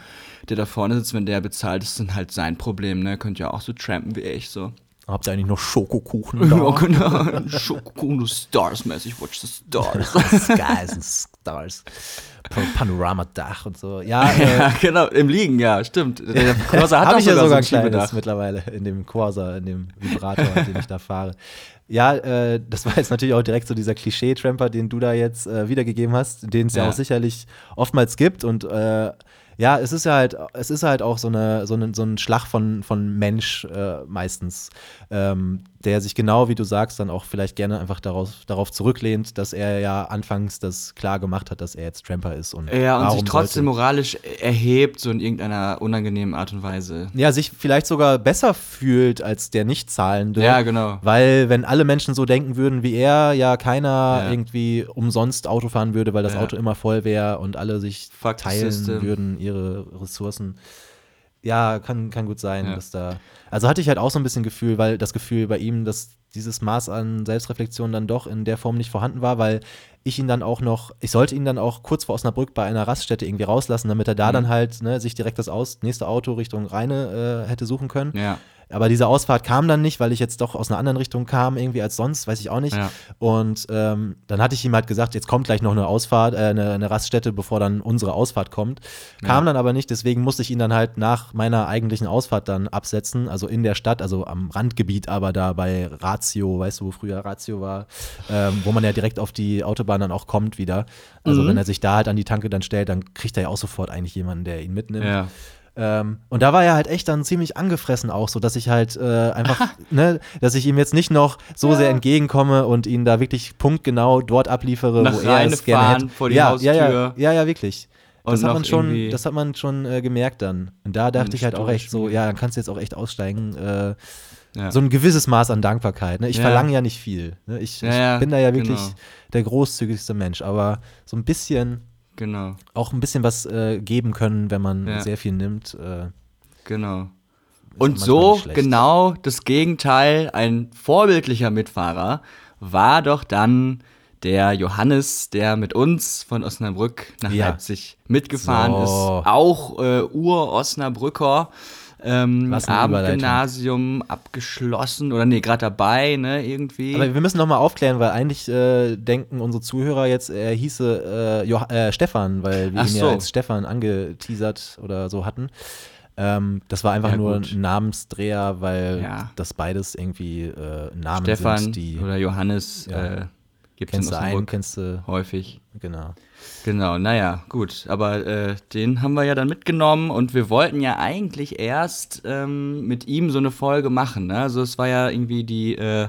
der da vorne sitzt, wenn der bezahlt, ist dann halt sein Problem, ne? Könnt ja auch so trampen wie ich, so. habt ihr eigentlich noch Schokokuchen Ja, da? genau. Schokokuchen, Stars-mäßig, watch the Stars. Skies and Pa- Panoramadach und so. Ja, äh, ja, genau, im Liegen, ja, stimmt. Der Corsa hat habe ich ja sogar, so ein kleines mittlerweile in dem Corsa, in dem Vibrator, den ich da fahre. Ja, äh, das war jetzt natürlich auch direkt so dieser Klischee-Tramper, den du da jetzt äh, wiedergegeben hast, den es ja. Ja. auch sicherlich oftmals gibt und äh, ja, es ist ja halt, es ist halt auch so, eine, so, eine, so ein Schlag von, von Mensch äh, meistens, ähm, der sich genau, wie du sagst, dann auch vielleicht gerne einfach darauf, darauf zurücklehnt, dass er ja anfangs das klar gemacht hat, dass er jetzt Tramper ist. Und Ja, und sich trotzdem moralisch erhebt, so in irgendeiner unangenehmen Art und Weise. ja, sich vielleicht sogar besser fühlt als der Nichtzahlende. Ja, genau. Weil, wenn alle Menschen so denken würden wie er, ja keiner Ja. irgendwie umsonst Auto fahren würde, weil das Ja. Auto immer voll wäre und alle sich Fuck teilen würden, ihre Ressourcen. Ja, kann, kann gut sein, Ja. dass da. Also hatte ich halt auch so ein bisschen Gefühl, weil das Gefühl bei ihm, dass dieses Maß an Selbstreflexion dann doch in der Form nicht vorhanden war, weil ich ihn dann auch noch, ich sollte ihn dann auch kurz vor Osnabrück bei einer Raststätte irgendwie rauslassen, damit er da Mhm. dann halt ne, sich direkt das aus, nächste Auto Richtung Rheine äh, hätte suchen können. Ja. Aber diese Ausfahrt kam dann nicht, weil ich jetzt doch aus einer anderen Richtung kam, irgendwie als sonst, weiß ich auch nicht. Ja. Und ähm, dann hatte ich ihm halt gesagt, jetzt kommt gleich noch eine Ausfahrt, äh, eine, eine Raststätte, bevor dann unsere Ausfahrt kommt. Kam dann aber nicht, deswegen musste ich ihn dann halt nach meiner eigentlichen Ausfahrt dann absetzen, also in der Stadt, also am Randgebiet, aber da bei Ratio, weißt du, wo früher Ratio war, ähm, wo man ja direkt auf die Autobahn dann auch kommt wieder. Also wenn er sich da halt an die Tanke dann stellt, dann kriegt er ja auch sofort eigentlich jemanden, der ihn mitnimmt. Ja. Ähm, und da war er halt echt dann ziemlich angefressen auch, so dass ich halt äh, einfach, ne, dass ich ihm jetzt nicht noch so sehr entgegenkomme und ihn da wirklich punktgenau dort abliefere, Nach wo er es gerne hätte. vor die ja, Haustür. Ja, ja, ja, ja, wirklich. Und Das hat, man schon, das hat man schon äh, gemerkt dann. Und da dachte ich halt auch echt so, ja, dann kannst du jetzt auch echt aussteigen. Äh, Ja. So ein gewisses Maß an Dankbarkeit. Ne? Ich Ja. verlange ja nicht viel. Ne? Ich, Ja, ich ja, bin da ja wirklich genau. der großzügigste Mensch. Aber so ein bisschen, Genau, auch ein bisschen was äh, geben können, wenn man Ja. sehr viel nimmt. Äh, genau. Und so genau das Gegenteil, ein vorbildlicher Mitfahrer, war doch dann der Johannes, der mit uns von Osnabrück nach Ja. Leipzig mitgefahren So. ist. Auch äh, Ur-Osnabrücker. Ähm. Abendgymnasium abgeschlossen oder nee, gerade dabei, ne, irgendwie. Aber wir müssen noch mal aufklären, weil eigentlich äh, denken unsere Zuhörer jetzt, er hieße äh, äh, Stefan, weil wir Ach ihn so. ja als Stefan angeteasert oder so hatten. Ähm, das war einfach Ja, nur ein Namensdreher, weil Ja. das beides irgendwie äh, Namen Stefan sind, die oder Johannes Ja. äh, gibt es in kennst du einen, Osnabrück kennst du, häufig. Genau. Genau, naja, gut. Aber äh, den haben wir ja dann mitgenommen und wir wollten ja eigentlich erst ähm, mit ihm so eine Folge machen. Ne? Also es war ja irgendwie die, äh,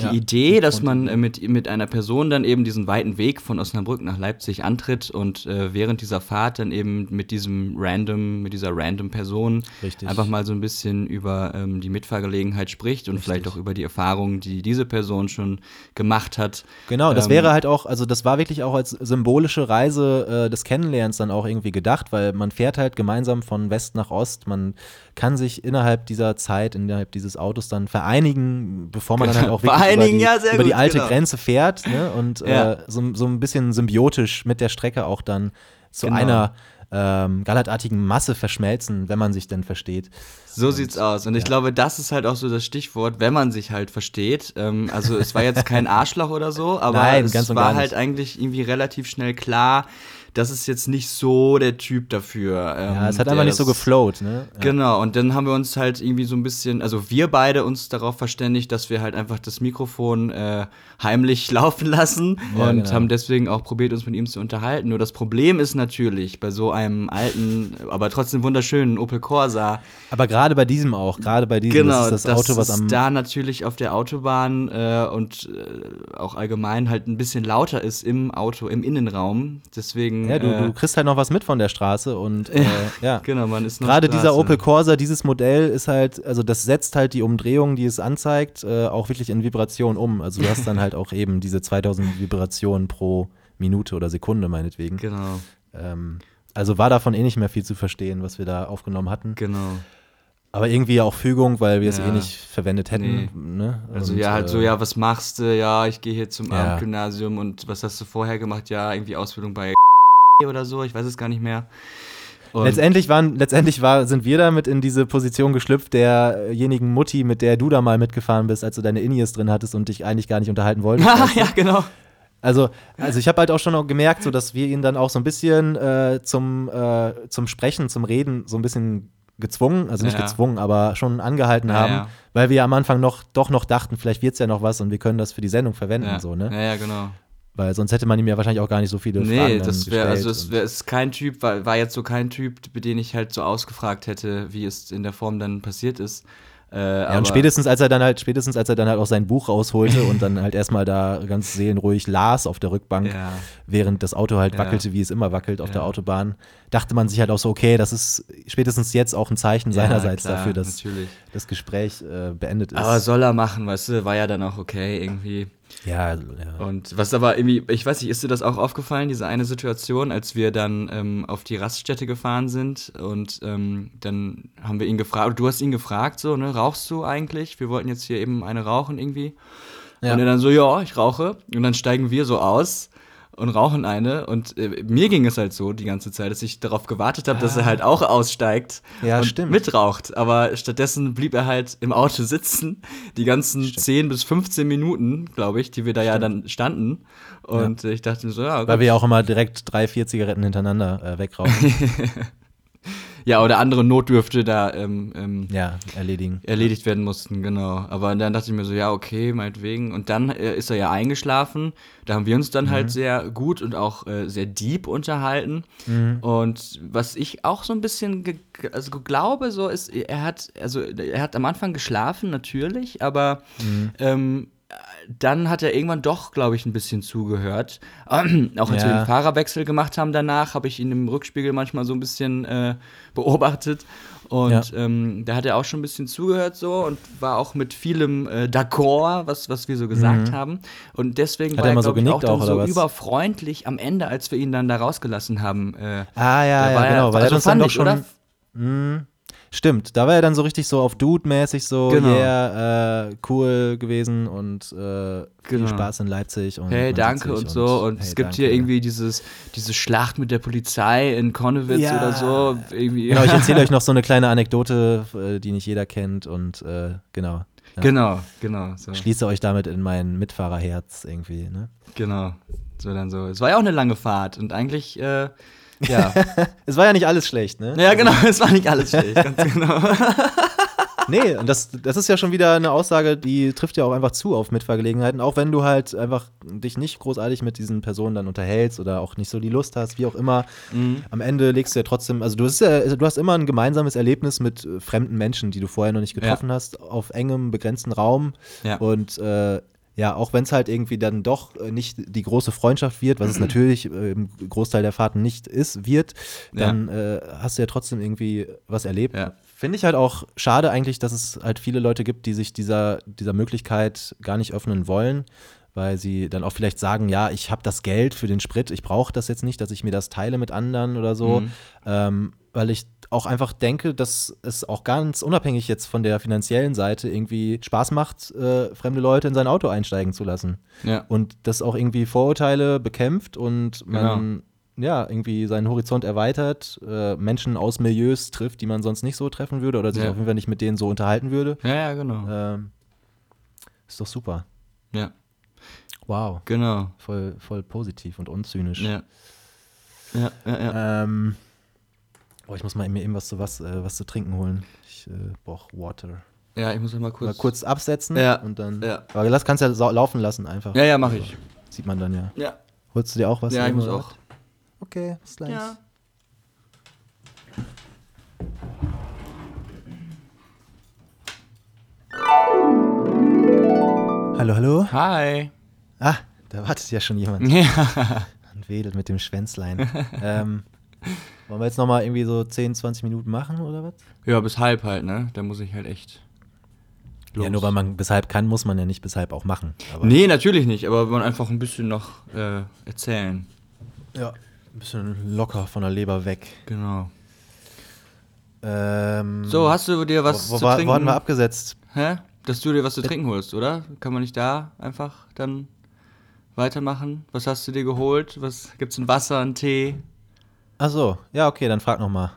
die Ja. Idee, dass man äh, mit, mit einer Person dann eben diesen weiten Weg von Osnabrück nach Leipzig antritt und äh, während dieser Fahrt dann eben mit diesem random, mit dieser random Person Richtig. einfach mal so ein bisschen über ähm, die Mitfahrgelegenheit spricht und vielleicht auch über die Erfahrungen, die diese Person schon gemacht hat. Genau, das Ähm, wäre halt auch, also das war wirklich auch als symbolische Reise äh, des Kennenlernens dann auch irgendwie gedacht, weil man fährt halt gemeinsam von West nach Ost, man kann sich innerhalb dieser Zeit, innerhalb dieses Autos dann vereinigen, bevor man dann halt auch wirklich über die, ja, über die gut, alte genau. Grenze fährt ne? und Ja. äh, so, so ein bisschen symbiotisch mit der Strecke auch dann zu Genau. einer ähm, gallertartigen Masse verschmelzen, wenn man sich denn versteht. So sieht's aus. Und ich glaube, das ist halt auch so das Stichwort, wenn man sich halt versteht. Ähm, also es war jetzt kein Arschloch oder so, aber Nein, es ganz und war halt eigentlich irgendwie relativ schnell klar, das ist jetzt nicht so der Typ dafür. ähm, Ja, es hat einfach nicht so das- geflowt. Ne? Ja. Genau, und dann haben wir uns halt irgendwie so ein bisschen, also wir beide uns darauf verständigt, dass wir halt einfach das Mikrofon äh, heimlich laufen lassen Ja, und genau. haben deswegen auch probiert, uns mit ihm zu unterhalten. Nur das Problem ist natürlich bei so einem alten, aber trotzdem wunderschönen Opel Corsa, Aber gerade bei diesem auch, gerade bei diesem, Genau, das ist das Auto, was es am da natürlich auf der Autobahn äh, und äh, auch allgemein halt ein bisschen lauter ist im Auto, im Innenraum. Deswegen. Ja, du, äh, du kriegst halt noch was mit von der Straße und äh, ja. Genau, man ist noch Gerade dieser Straße. Opel Corsa, dieses Modell ist halt, also das setzt halt die Umdrehung, die es anzeigt, äh, auch wirklich in Vibration um. Also du hast dann halt auch eben diese 2000 Vibrationen pro Minute oder Sekunde meinetwegen. Genau, Ähm, also war davon eh nicht mehr viel zu verstehen, was wir da aufgenommen hatten. genau. Aber irgendwie auch Fügung, weil wir es Ja. eh nicht verwendet hätten. Ne? Also Und, ja, halt so, äh, ja, was machst du? Ja, ich gehe hier zum Ja. Abendgymnasium und was hast du vorher gemacht? Ja, irgendwie Ausbildung bei oder so, ich weiß es gar nicht mehr. Und Letztendlich, waren, letztendlich war, sind wir damit in diese Position geschlüpft, derjenigen Mutti, mit der du da mal mitgefahren bist, als du deine Inies drin hattest und dich eigentlich gar nicht unterhalten wolltest. Ah, ja, genau. Also, also ich habe halt auch schon gemerkt, so dass wir ihn dann auch so ein bisschen äh, zum, äh, zum Sprechen, zum Reden so ein bisschen gezwungen, also nicht Ja. gezwungen, aber schon angehalten Ja, haben, ja. weil wir am Anfang noch doch noch dachten, vielleicht wird es ja noch was und wir können das für die Sendung verwenden, so, ne? ja, ja, genau. Weil sonst hätte man ihm ja wahrscheinlich auch gar nicht so viele Fragen Nee, dann das wäre, gestellt also es und- wär, ist kein Typ, war, war jetzt so kein Typ, den ich halt so ausgefragt hätte, wie es in der Form dann passiert ist. Äh, Ja, und spätestens als er dann halt, spätestens als er dann halt auch sein Buch rausholte und dann halt erstmal da ganz seelenruhig las auf der Rückbank, Ja. während das Auto halt Ja. wackelte, wie es immer wackelt auf der Ja. Autobahn, dachte man sich halt auch so, okay, das ist spätestens jetzt auch ein Zeichen seinerseits klar, dafür, dass Natürlich. das Gespräch äh, beendet ist. Aber soll er machen, weißt du, war ja dann auch okay irgendwie. Ja, also, ja. Und was aber irgendwie, ich weiß nicht, ist dir das auch aufgefallen, diese eine Situation, als wir dann ähm, auf die Raststätte gefahren sind und ähm, dann haben wir ihn gefragt, du hast ihn gefragt, so, ne, rauchst du eigentlich? Wir wollten jetzt hier eben eine rauchen irgendwie. Ja. Und er dann so, ja, ich rauche. Und dann steigen wir so aus und rauchen eine. Und äh, mir ging es halt so die ganze Zeit, dass ich darauf gewartet habe, dass er halt auch aussteigt Ja, und stimmt. mitraucht. Aber stattdessen blieb er halt im Auto sitzen, die ganzen 10 bis 15 Minuten, glaube ich, die wir da ja dann standen. Und äh, ich dachte mir so, ja, Weil gut. wir ja auch immer direkt drei, vier Zigaretten hintereinander äh, wegrauchen. ja, oder andere Notdürfte da ähm, ähm, ja, erledigen. erledigt werden mussten, genau. Aber dann dachte ich mir so, ja, okay, meinetwegen. Und dann äh, ist er ja eingeschlafen. Da haben wir uns dann halt sehr gut und auch äh, sehr deep unterhalten. Und was ich auch so ein bisschen ge also glaube, so ist, er hat, also er hat am Anfang geschlafen, natürlich, aber ähm, dann hat er irgendwann doch, glaube ich, ein bisschen zugehört. auch als wir Ja. den Fahrerwechsel gemacht haben danach, habe ich ihn im Rückspiegel manchmal so ein bisschen äh, beobachtet. Und Ja. ähm, da hat er auch schon ein bisschen zugehört so und war auch mit vielem äh, d'accord, was, was wir so gesagt haben. Und deswegen Mhm. Hat war er er, immer so ich, auch dann auch, so was? überfreundlich am Ende, als wir ihn dann da rausgelassen haben. Äh, Ah, ja, ja, war er- genau. Weil er also uns dann doch schon. oder? Mm, stimmt, da war er dann so richtig so auf Dude-mäßig so, Genau. yeah, äh, cool gewesen und äh, viel Genau. Spaß in Leipzig. Und Hey, danke und sich so. Und hey, es gibt danke. hier irgendwie dieses, diese Schlacht mit der Polizei in Konnewitz Ja. oder so. Irgendwie. Genau, ich erzähle euch noch so eine kleine Anekdote, äh, die nicht jeder kennt und äh, genau. Ja. Genau, genau. So. Schließe euch damit in mein Mitfahrerherz irgendwie, ne? Genau. So dann so. Es war ja auch eine lange Fahrt und eigentlich, äh, ja. Es war ja nicht alles schlecht, ne? ja, genau, es war nicht alles schlecht, ganz genau. Nee, und das, das ist ja schon wieder eine Aussage, die trifft ja auch einfach zu auf Mitfahrgelegenheiten, auch wenn du halt einfach dich nicht großartig mit diesen Personen dann unterhältst oder auch nicht so die Lust hast, wie auch immer. Mhm. Am Ende legst du ja trotzdem, also du hast, ja, also du hast immer ein gemeinsames Erlebnis mit äh, fremden Menschen, die du vorher noch nicht getroffen hast, auf engem, begrenzten Raum. Ja. Und äh, ja, auch wenn es halt irgendwie dann doch äh, nicht die große Freundschaft wird, was es natürlich äh, im Großteil der Fahrten nicht ist, wird, dann äh, hast du ja trotzdem irgendwie was erlebt. Ja. Finde ich halt auch schade eigentlich, dass es halt viele Leute gibt, die sich dieser, dieser Möglichkeit gar nicht öffnen wollen, weil sie dann auch vielleicht sagen, ja, ich habe das Geld für den Sprit, ich brauche das jetzt nicht, dass ich mir das teile mit anderen oder so, Mhm. ähm, weil ich auch einfach denke, dass es auch ganz unabhängig jetzt von der finanziellen Seite irgendwie Spaß macht, äh, fremde Leute in sein Auto einsteigen zu lassen. Ja. Und das auch irgendwie Vorurteile bekämpft und man ja irgendwie seinen Horizont erweitert, äh, Menschen aus Milieus trifft, die man sonst nicht so treffen würde oder sich Ja. auf jeden Fall nicht mit denen so unterhalten würde. Ja, ja, genau. Ähm, ist doch super. Ja, Wow. genau. Voll, voll positiv und unzynisch. Ja. Ja, ja, ja. Ähm, boah, ich muss mal mir eben was zu, was, äh, was zu trinken holen. Ich äh, brauche Water. Ja, ich muss mal kurz. Mal kurz absetzen Ja, und dann. ja. Aber das kannst du ja laufen lassen einfach. Ja, ja, mach ich. Sieht man dann ja. Ja. Holst du dir auch was? Ja, ich muss auch. was? Okay, bis gleich. Ja. Hallo, hallo. Hi. Ah, da wartet ja schon jemand Ja. und wedelt mit dem Schwänzlein. ähm, wollen wir jetzt nochmal irgendwie so 10, 20 Minuten machen oder was? ja, bis halb halt, ne? Da muss ich halt echt. Los. Ja, nur weil man bis halb kann, muss man ja nicht bis halb auch machen. Aber Nee, natürlich nicht, aber wir wollen einfach ein bisschen noch äh, erzählen. ja, ein bisschen locker von der Leber weg. Genau. Ähm, So, hast du dir was wo, wo, zu war, trinken? wo hatten wir abgesetzt? Hä? Dass du dir was zu trinken holst, oder? Kann man nicht da einfach dann weitermachen? Was hast du dir geholt? Was gibt's ein Wasser, ein Tee? Ach so, ja, okay, dann frag nochmal.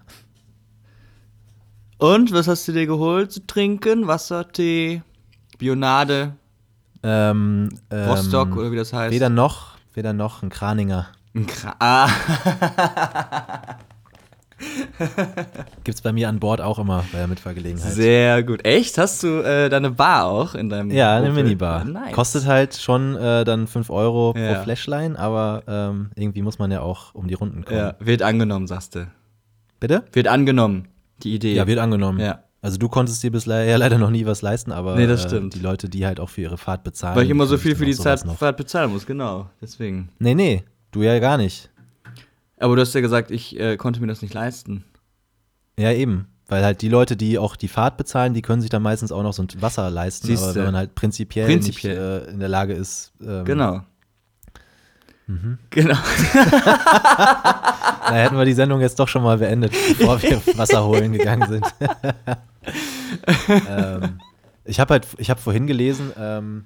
Und was hast du dir geholt zu trinken? Wasser, Tee, Bionade, Ähm, ähm, Rostock oder wie das heißt? Weder noch, weder noch ein Kraninger. Ein Kra ah, Gibt's bei mir an Bord auch immer bei der Mitfahrgelegenheit. sehr gut. Echt? Hast du äh, deine Bar auch in deinem ja, eine Opel? Minibar. Ah, Nice. Kostet halt schon äh, dann 5 Euro Ja. pro Flashline, aber ähm, irgendwie muss man ja auch um die Runden kommen. Ja, wird angenommen, sagst du. Bitte? Wird angenommen, die Idee. Ja, wird angenommen. Ja. Also du konntest dir bisher ja leider noch nie was leisten, aber Nee, das äh, stimmt. die Leute, die halt auch für ihre Fahrt bezahlen. Weil ich immer so viel für die Zeit. Fahrt bezahlen muss, genau. Deswegen. Nee, nee, du ja gar nicht. Aber du hast ja gesagt, ich äh, konnte mir das nicht leisten. Ja, eben. Weil halt die Leute, die auch die Fahrt bezahlen, die können sich dann meistens auch noch so ein Wasser leisten. Siehste. Aber wenn man halt prinzipiell, Prinzipiell. nicht äh, in der Lage ist, ähm, Genau. Mhm. Genau. da hätten wir die Sendung jetzt doch schon mal beendet, bevor wir Wasser holen gegangen sind. ähm, ich habe halt, ich habe vorhin gelesen, ähm,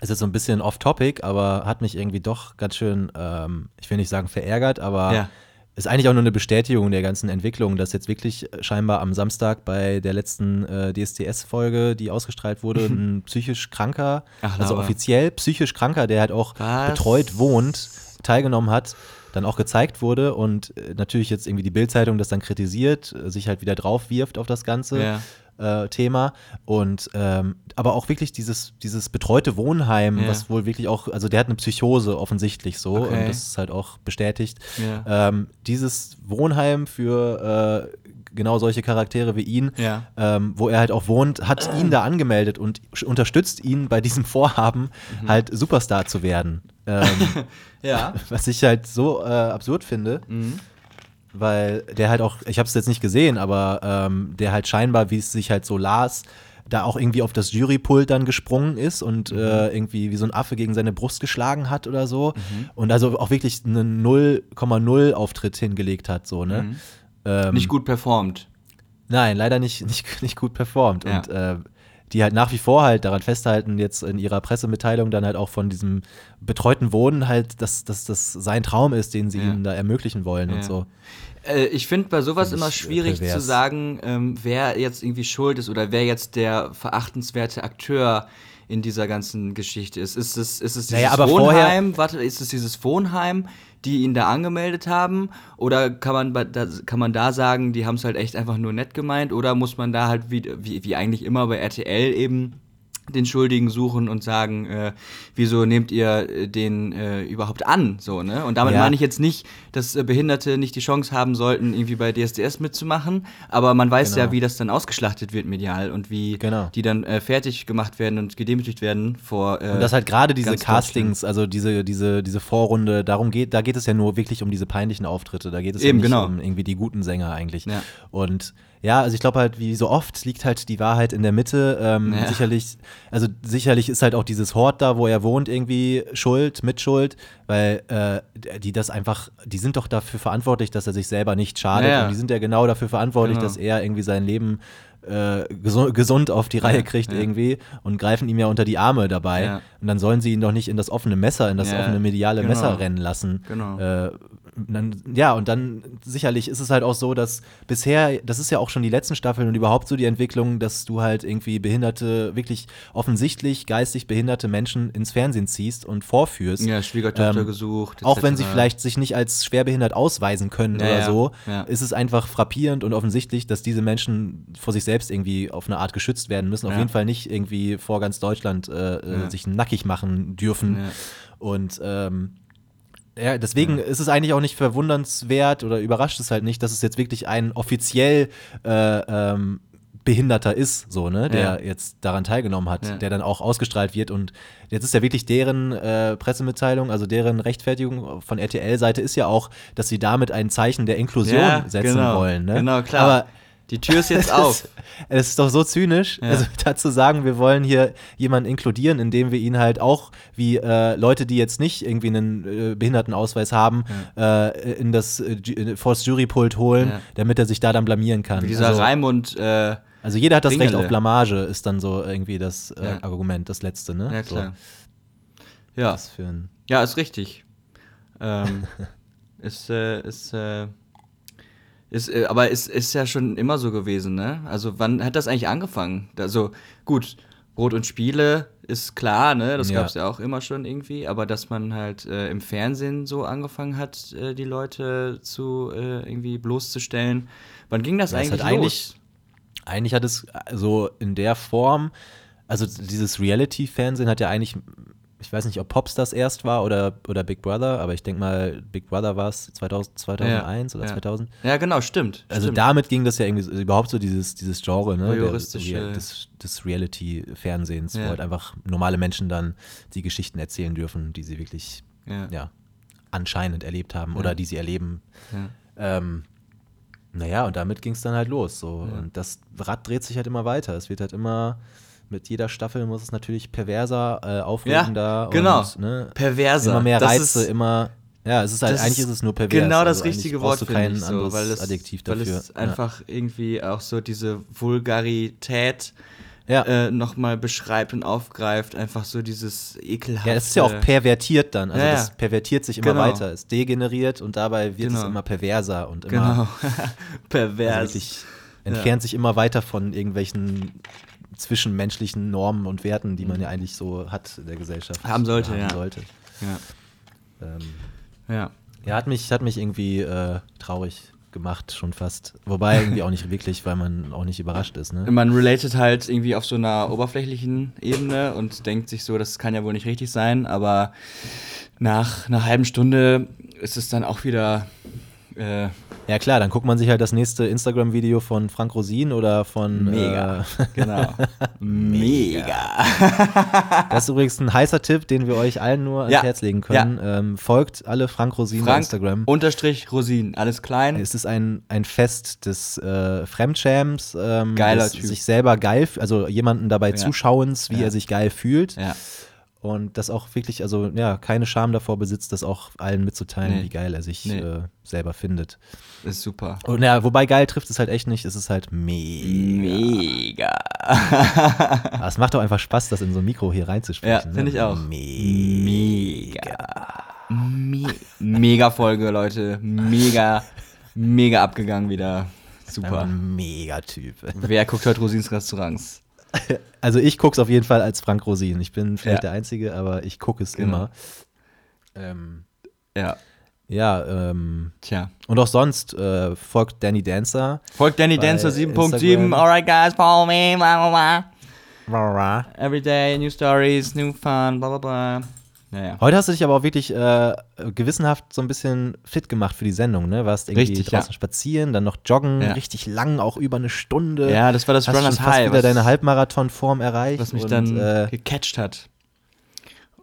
ist jetzt so ein bisschen off-topic, aber hat mich irgendwie doch ganz schön, ähm, ich will nicht sagen verärgert, aber Ja. ist eigentlich auch nur eine Bestätigung der ganzen Entwicklung, dass jetzt wirklich scheinbar am Samstag bei der letzten äh, DSDS-Folge, die ausgestrahlt wurde, ein psychisch Kranker, Ach, also offiziell psychisch Kranker, der halt auch Was? betreut wohnt, teilgenommen hat, dann auch gezeigt wurde und äh, natürlich jetzt irgendwie die Bildzeitung das dann kritisiert, äh, sich halt wieder drauf wirft auf das Ganze Ja. Äh, Thema und ähm, aber auch wirklich dieses, dieses betreute Wohnheim, Ja. was wohl wirklich auch, also der hat eine Psychose offensichtlich so Okay. und das ist halt auch bestätigt. Ja. Ähm, dieses Wohnheim für äh, genau solche Charaktere wie ihn, Ja. ähm, wo er halt auch wohnt, hat ihn da angemeldet und unterstützt ihn bei diesem Vorhaben, Mhm. halt Superstar zu werden. Ähm, Ja. was ich halt so äh, absurd finde, Mhm. Weil der halt auch, ich habe es jetzt nicht gesehen, aber ähm, der halt scheinbar, wie es sich halt so las, da auch irgendwie auf das Jurypult dann gesprungen ist und Mhm. äh, irgendwie wie so ein Affe gegen seine Brust geschlagen hat oder so Mhm. und also auch wirklich einen 0,0 Auftritt hingelegt hat, so, ne? Ähm, Mhm. Nicht gut performt. Nein, leider nicht, nicht, nicht gut performt. Ja. Und äh, die halt nach wie vor halt daran festhalten, jetzt in ihrer Pressemitteilung dann halt auch von diesem betreuten Wohnen halt, dass das sein Traum ist, den sie Ja. ihm da ermöglichen wollen und Ja. so. Äh, ich finde bei sowas Find immer äh, schwierig pervers. zu sagen, ähm, wer jetzt irgendwie schuld ist oder wer jetzt der verachtenswerte Akteur in dieser ganzen Geschichte ist. Ist es, ist es dieses Naja, Wohnheim? Warte, ist es dieses Wohnheim, die ihn da angemeldet haben? Oder kann man, da, kann man da sagen, die haben es halt echt einfach nur nett gemeint? Oder muss man da halt wie, wie, wie eigentlich immer bei RTL eben den Schuldigen suchen und sagen, äh, wieso nehmt ihr äh, den äh, überhaupt an? So, ne? Und damit Ja. meine ich jetzt nicht, dass äh, Behinderte nicht die Chance haben sollten, irgendwie bei DSDS mitzumachen, aber man weiß Genau. ja, wie das dann ausgeschlachtet wird medial und wie Genau. die dann äh, fertig gemacht werden und gedemütigt werden vor. Äh, Und dass halt gerade diese Castings, also diese, diese, diese Vorrunde, darum geht, da geht es ja nur wirklich um diese peinlichen Auftritte. Da geht es Eben, ja nicht genau. um irgendwie die guten Sänger eigentlich. Ja. Und ja, also ich glaube halt, wie so oft liegt halt die Deutschland. in der Mitte. Ähm, Ja. Sicherlich, also sicherlich ist halt auch dieses Hort da, wo er wohnt, irgendwie schuld, mitschuld, weil äh, die das einfach, die sind doch dafür verantwortlich, dass er sich selber nicht schadet. Ja, ja. Und die sind ja genau dafür verantwortlich, Genau. dass er irgendwie sein Leben äh, gesu gesund auf die Reihe Ja, kriegt ja. irgendwie und greifen ihm ja unter die Arme dabei. Ja. Und dann sollen sie ihn doch nicht in das offene Messer, in das Ja, offene mediale genau. Messer rennen lassen. Genau. Äh, dann, ja, und dann sicherlich ist es halt auch so, dass bisher, das ist ja auch schon die letzten Staffeln und überhaupt so die Entwicklung, dass du halt irgendwie behinderte, wirklich offensichtlich geistig behinderte Menschen ins Fernsehen ziehst und vorführst. ja, Schwiegertochter ähm, gesucht. Auch wenn sie vielleicht sich nicht als schwerbehindert ausweisen können Ja, oder so, ja. ist es einfach frappierend und offensichtlich, dass diese Menschen vor sich selbst irgendwie auf eine Art geschützt werden müssen. Auf Ja. jeden Fall nicht irgendwie vor ganz Deutschland äh, äh, sich nackig machen dürfen. Und ähm, ja, deswegen ist es eigentlich auch nicht verwundernswert oder überrascht es halt nicht, dass es jetzt wirklich ein offiziell äh, ähm, Behinderter ist, so, ne, der Ja. jetzt daran teilgenommen hat, Ja. der dann auch ausgestrahlt wird. Und jetzt ist ja wirklich deren äh, Pressemitteilung, also deren Rechtfertigung von RTL-Seite ist ja auch, dass sie damit ein Zeichen der Inklusion Ja, setzen genau. wollen. Ne? Genau, klar. Aber Die Tür ist jetzt auf. Es ist doch so zynisch, Ja. also dazu sagen, wir wollen hier jemanden inkludieren, indem wir ihn halt auch wie äh, Leute, die jetzt nicht irgendwie einen äh, Behindertenausweis haben, äh, in das äh, Ju- äh, vors Jurypult holen, Ja. damit er sich da dann blamieren kann. Wie dieser also, Raimund. Äh, also jeder hat das Recht Ringele. auf Blamage, ist dann so irgendwie das äh, Ja. Argument, das letzte, ne? ja, So, klar. Ja. für ein Ja, ist richtig. Ähm, ist, ist, ist, äh, aber ist, ist ja schon immer so gewesen, ne? Also wann hat das eigentlich angefangen? Also gut, Brot und Spiele ist klar, ne? Das Ja. gab es ja auch immer schon irgendwie, aber dass man halt äh, im Fernsehen so angefangen hat, äh, die Leute zu äh, irgendwie bloßzustellen. Wann ging das Ja, eigentlich hat los? eigentlich- eigentlich hat es so in der Form, also dieses Reality-Fernsehen hat ja eigentlich, ich weiß nicht, ob Popstars erst war oder, oder Big Brother, aber ich denke mal, Big Brother war es 2000, 2001 oder ja. 2000. Ja, genau, stimmt. Also stimmt. damit ging das ja irgendwie so, überhaupt so dieses, dieses Genre, ne? der- Voyeuristische- Real- des, des Reality-Fernsehens, Ja. wo halt einfach normale Menschen dann die Geschichten erzählen dürfen, die sie wirklich ja. ja, anscheinend erlebt haben oder die sie erleben. Ja. Ähm, Naja, und damit ging es dann halt los. So. Ja. Und das Rad dreht sich halt immer weiter. Es wird halt immer, mit jeder Staffel muss es natürlich perverser, äh, aufregender genau. und ne, Perverser. immer mehr Reize, ist- immer. Ja, es ist halt, eigentlich ist es nur pervers. Genau das Also richtige Wort finde kein ich so, weil es, Adjektiv weil dafür. es einfach irgendwie auch so diese Vulgarität ja. Ja. äh, nochmal beschreibt und aufgreift, einfach so dieses ekelhafte. ja, es ist ja auch pervertiert dann. Also Ja, ja. das pervertiert sich immer Genau. weiter. Es degeneriert und dabei wird es Genau. immer perverser und immer Genau. also Pervers. wirklich entfernt sich immer weiter von irgendwelchen zwischenmenschlichen Normen und Werten, die man ja eigentlich so hat in der Gesellschaft. Haben sollte, haben ja. sollte. ja. Ähm, ja. ja, hat mich, hat mich irgendwie äh, traurig gemacht, schon fast. Wobei irgendwie auch nicht wirklich, weil man auch nicht überrascht ist. Ne? Man relatet halt irgendwie auf so einer oberflächlichen Ebene und denkt sich so, das kann ja wohl nicht richtig sein, aber nach einer halben Stunde ist es dann auch wieder. Äh, Ja klar, dann guckt man sich halt das nächste Instagram-Video von Frank Rosin oder von Mega. Äh, genau. Mega. das ist übrigens ein heißer Tipp, den wir euch allen nur ans Ja. Herz legen können. Ähm, folgt alle Frank Rosin bei Frank Instagram. unterstrich Rosin, alles klein. Es ist ein, ein Fest des äh, Fremdschäms, ähm, Geiler Typ. sich selber geil, also jemanden dabei Ja. zuschauens, wie Ja. er sich geil fühlt. Ja. Und das auch wirklich, also ja, keine Scham davor besitzt, das auch allen mitzuteilen, Nee. wie geil er sich Nee. äh, selber findet. Ist super. Und ja, wobei geil trifft es halt echt nicht, es ist halt mega. Mega. Aber es macht doch einfach Spaß, das in so ein Mikro hier reinzusprechen. Ja, finde ich auch. Mega. Me mega Folge, Leute. Mega, mega abgegangen wieder. Super. ein Megatyp. Wer guckt heute Rosins Restaurants? Also ich gucke es auf jeden Fall als Frank Rosin. Ich bin vielleicht Ja. der Einzige, aber ich gucke es Genau. immer. Ähm, Ja, ja, ähm, tja. und auch sonst äh, folgt Danny Dancer. Folgt Danny Dancer 7.7. Instagram. Alright, guys, follow me. Blah, blah, blah. Every day, new stories, new fun, bla bla bla. Naja. hast du dich aber auch wirklich äh, gewissenhaft so ein bisschen fit gemacht für die Sendung, ne? Warst irgendwie Richtig, draußen ja. spazieren, dann noch joggen, Ja. richtig lang, auch über eine Stunde. Ja, das war das hast Runners schon fast High, wieder was- deine Halbmarathonform erreicht. Was mich und, dann äh, gecatcht hat.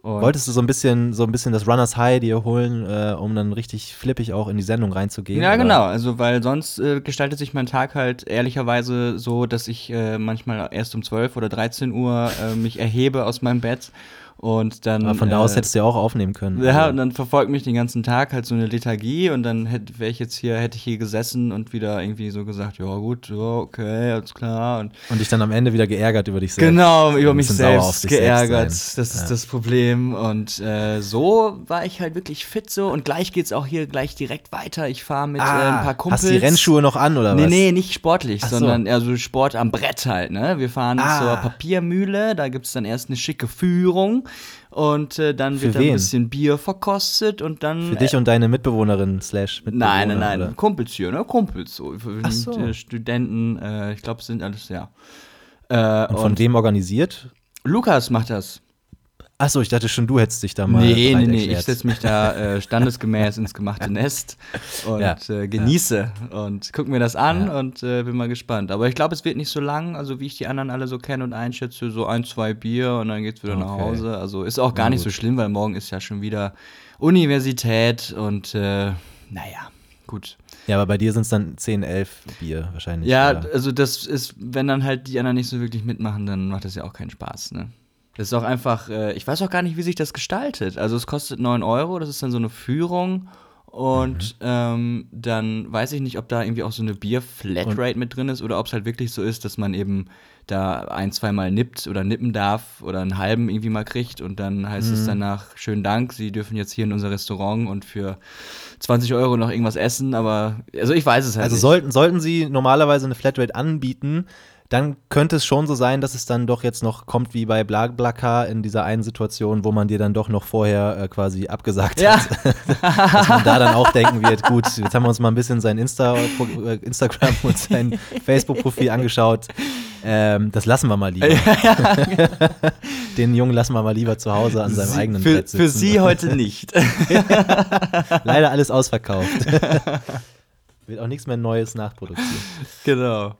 Und Wolltest du so ein bisschen, so ein bisschen das Runners High dir holen, äh, um dann richtig flippig auch in die Sendung reinzugehen? Ja, oder? genau. Also, weil sonst äh, gestaltet sich mein Tag halt ehrlicherweise so, dass ich äh, manchmal erst um 12 oder 13 Uhr äh, mich erhebe aus meinem Bett und dann. Aber von da aus äh, hättest du ja auch aufnehmen können. Ja, Also, und dann verfolgt mich den ganzen Tag halt so eine Lethargie und dann hätte wäre ich jetzt hier, hätte ich hier gesessen und wieder irgendwie so gesagt, ja gut, okay, alles klar. Und und dich dann am Ende wieder geärgert über dich selbst. genau, über mich selbst selbst geärgert. sein. das ist Ja. das Problem. Und äh, so war ich halt wirklich fit so und gleich geht's auch hier gleich direkt weiter. Ich fahre mit äh, ein paar Kumpels. Ah, Hast du die Rennschuhe noch an oder Nee, was? nee, nicht sportlich, so. sondern eher so Sport am Brett halt, ne? Wir fahren Ah. zur Papiermühle, da gibt's dann erst eine schicke Führung und äh, dann Für wird da ein wen? bisschen Bier verkostet und dann. Für dich und deine Mitbewohnerin slash Mitbewohner? Nein, nein, nein, Oder? Kumpels hier, ne? Kumpels so. Für Ach so. äh, Studenten, äh, ich glaube, es sind alles, ja. Äh, Und von wem organisiert? Lukas macht das. Achso, ich dachte schon, du hättest dich da mal. Nee, nee, nee, ich erklärt. setze mich da äh, standesgemäß ins gemachte Nest und Ja. äh, genieße und gucke mir das an Ja. und äh, bin mal gespannt. Aber ich glaube, es wird nicht so lang, also wie ich die anderen alle so kenne und einschätze, so ein, zwei Bier und dann geht's wieder nach Okay. Hause. Also ist auch gar nicht so schlimm, weil morgen ist ja schon wieder Universität und äh, naja, gut. Ja, aber bei dir sind es dann 10, 11 Bier wahrscheinlich. Ja, oder? also das ist, wenn dann halt die anderen nicht so wirklich mitmachen, dann macht das ja auch keinen Spaß, ne? Das ist auch einfach, äh, ich weiß auch gar nicht, wie sich das gestaltet. Also es kostet 9 Euro, das ist dann so eine Führung und ähm, dann weiß ich nicht, ob da irgendwie auch so eine Bier-Flatrate mit drin ist oder ob es halt wirklich so ist, dass man eben da ein, zweimal nippt oder nippen darf oder einen halben irgendwie mal kriegt und dann heißt es danach, schönen Dank, Sie dürfen jetzt hier in unser Restaurant und für 20 Euro noch irgendwas essen, aber also ich weiß es halt Also nicht. sollten, sollten sie normalerweise eine Flatrate anbieten, dann könnte es schon so sein, dass es dann doch jetzt noch kommt wie bei BlaBlaCar in dieser einen Situation, wo man dir dann doch noch vorher äh, quasi abgesagt Ja. hat. dass man da dann auch denken wird, gut, jetzt haben wir uns mal ein bisschen sein Insta äh, Instagram und sein Facebook-Profil angeschaut. Ähm, das lassen wir mal lieber. Den Jungen lassen wir mal lieber zu Hause an seinem Sie- eigenen für, Brett sitzen. für sie heute nicht. Leider alles ausverkauft. Wird auch nichts mehr Neues nachproduziert. genau.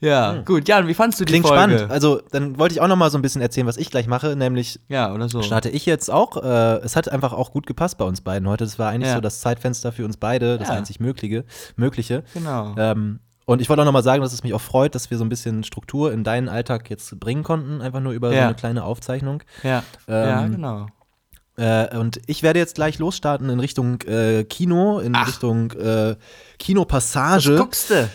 Ja, gut. Jan, wie fandst du die Klingt Folge? spannend. Also, dann wollte ich auch noch mal so ein bisschen erzählen, was ich gleich mache, nämlich Ja, oder so. starte ich jetzt auch. Äh, es hat einfach auch gut gepasst bei uns beiden heute. Das war eigentlich Ja. so das Zeitfenster für uns beide, das Ja. einzig Mögliche. mögliche. Genau. Ähm, und ich wollte auch noch mal sagen, dass es mich auch freut, dass wir so ein bisschen Struktur in deinen Alltag jetzt bringen konnten, einfach nur über so Ja. eine kleine Aufzeichnung. Ja, ja ähm, genau. Äh, und ich werde jetzt gleich losstarten in Richtung äh, Kino, in Ach. Richtung äh, Kinopassage guckst du?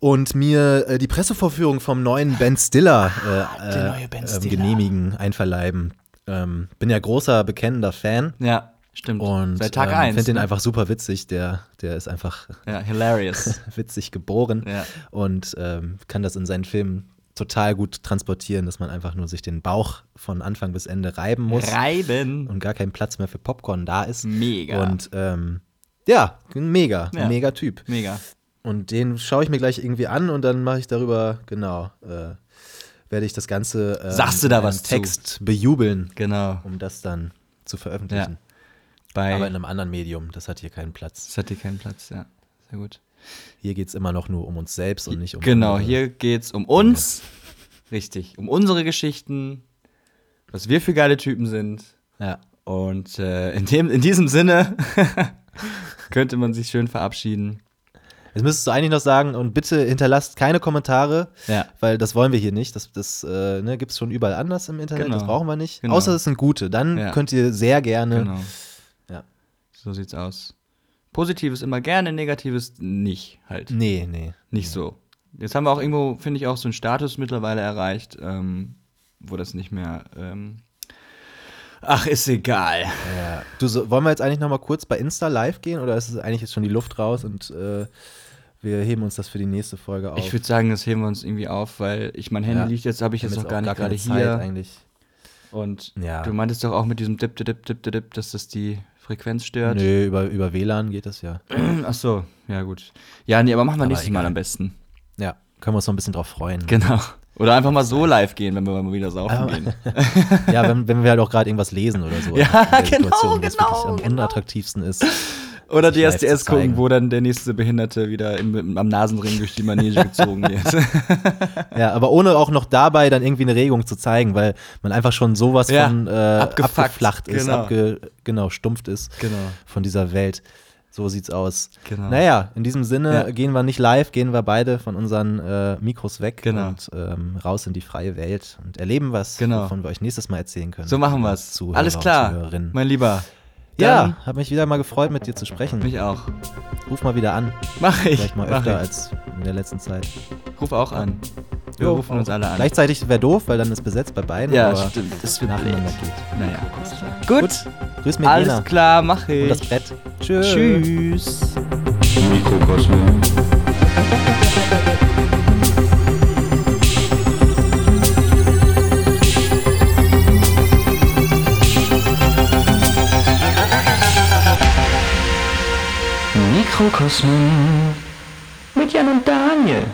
Und mir äh, die Pressevorführung vom neuen Ben Stiller äh, Der äh, neue Ben ähm, Stiller. genehmigen, einverleiben. Ähm, bin ja großer, bekennender Fan Ja, stimmt. und Seit Tag ähm, 1. finde den ne? einfach super witzig. Der, der ist einfach Ja, hilarious. witzig geboren ja. und ähm, kann das in seinen Filmen total gut transportieren, dass man einfach nur sich den Bauch von Anfang bis Ende reiben muss Reiben. und gar kein Platz mehr für Popcorn da ist. Mega. Und ähm, ja, mega, Ja. mega Typ. Mega. Und den schaue ich mir gleich irgendwie an und dann mache ich darüber, genau, äh, werde ich das Ganze ähm, Sagst du da was zu? Text bejubeln, Genau. um das dann zu veröffentlichen. Bei Aber in einem anderen Medium, das hat hier keinen Platz. das hat hier keinen Platz, ja. Sehr gut. Hier geht es immer noch nur um uns selbst und nicht um Genau, andere. hier geht's um uns. Richtig. Um unsere Geschichten. Was wir für geile Typen sind. Ja. Und äh, in, dem, in diesem Sinne könnte man sich schön verabschieden. Jetzt müsstest du eigentlich noch sagen, und bitte hinterlasst keine Kommentare, Ja. weil das wollen wir hier nicht. Das, das äh, ne, gibt es schon überall anders im Internet, Genau. das brauchen wir nicht. Genau. Außer es sind gute. Dann Ja. könnt ihr sehr gerne. Genau. Ja. So sieht's aus. Positives immer gerne, Negatives nicht halt. Nee, nee. Nicht so. Jetzt haben wir auch irgendwo, finde ich, auch so einen Status mittlerweile erreicht, ähm, wo das nicht mehr. Ähm Ach, ist egal. Ja. Du, so, wollen wir jetzt eigentlich noch mal kurz bei Insta live gehen oder ist es eigentlich jetzt schon die Luft raus und äh, wir heben uns das für die nächste Folge auf? Ich würde sagen, das heben wir uns irgendwie auf, weil ich mein Handy Ja. liegt jetzt, habe ich jetzt noch gar nicht gerade Zeit hier. eigentlich. Und Ja. du meintest doch auch mit diesem Dip, Dip, Dip, Dip, Dip, dass das die Frequenz stört. Nö, über, über WLAN geht das ja. Ach so, ja gut. Ja, nee, aber machen wir Aber nächstes Mal egal. am besten. Ja, können wir uns noch ein bisschen drauf freuen. Genau. Oder einfach mal so live gehen, wenn wir mal wieder saufen gehen. ja, wenn, wenn wir halt auch gerade irgendwas lesen oder so. Ja, der genau, genau, am genau. unattraktivsten ist. Oder DSDS gucken, wo dann der nächste Behinderte wieder im, am Nasenring durch die Manege gezogen wird. Ja, aber ohne auch noch dabei dann irgendwie eine Regung zu zeigen, weil man einfach schon sowas Ja, von äh, abgeflacht ist, genau. abge, genau, stumpft ist genau. von dieser Welt. So sieht's aus. Genau. Naja, in diesem Sinne Ja. gehen wir nicht live, gehen wir beide von unseren äh, Mikros weg Genau. und ähm, raus in die freie Welt und erleben was, Genau. wovon wir euch nächstes Mal erzählen können. So machen wir's. Zuhörer Alles klar, mein Lieber. Ja, hat mich wieder mal gefreut, mit dir zu sprechen. Mich auch. Ruf mal wieder an. Mach ich. Vielleicht mal öfter als in der letzten Zeit. Ruf auch an. Wir Jo, rufen uns alle an. Gleichzeitig wäre doof, weil dann ist besetzt bei beiden. ja, aber stimmt. Das wird blöd. nacheinander geht. Naja, alles klar. Gut. Grüß mir Alles Jena klar, mach und das ich. Brett. Tschüss. Tschüss. Mikrokosmos. Mikrokosmos mit Jan und Daniel.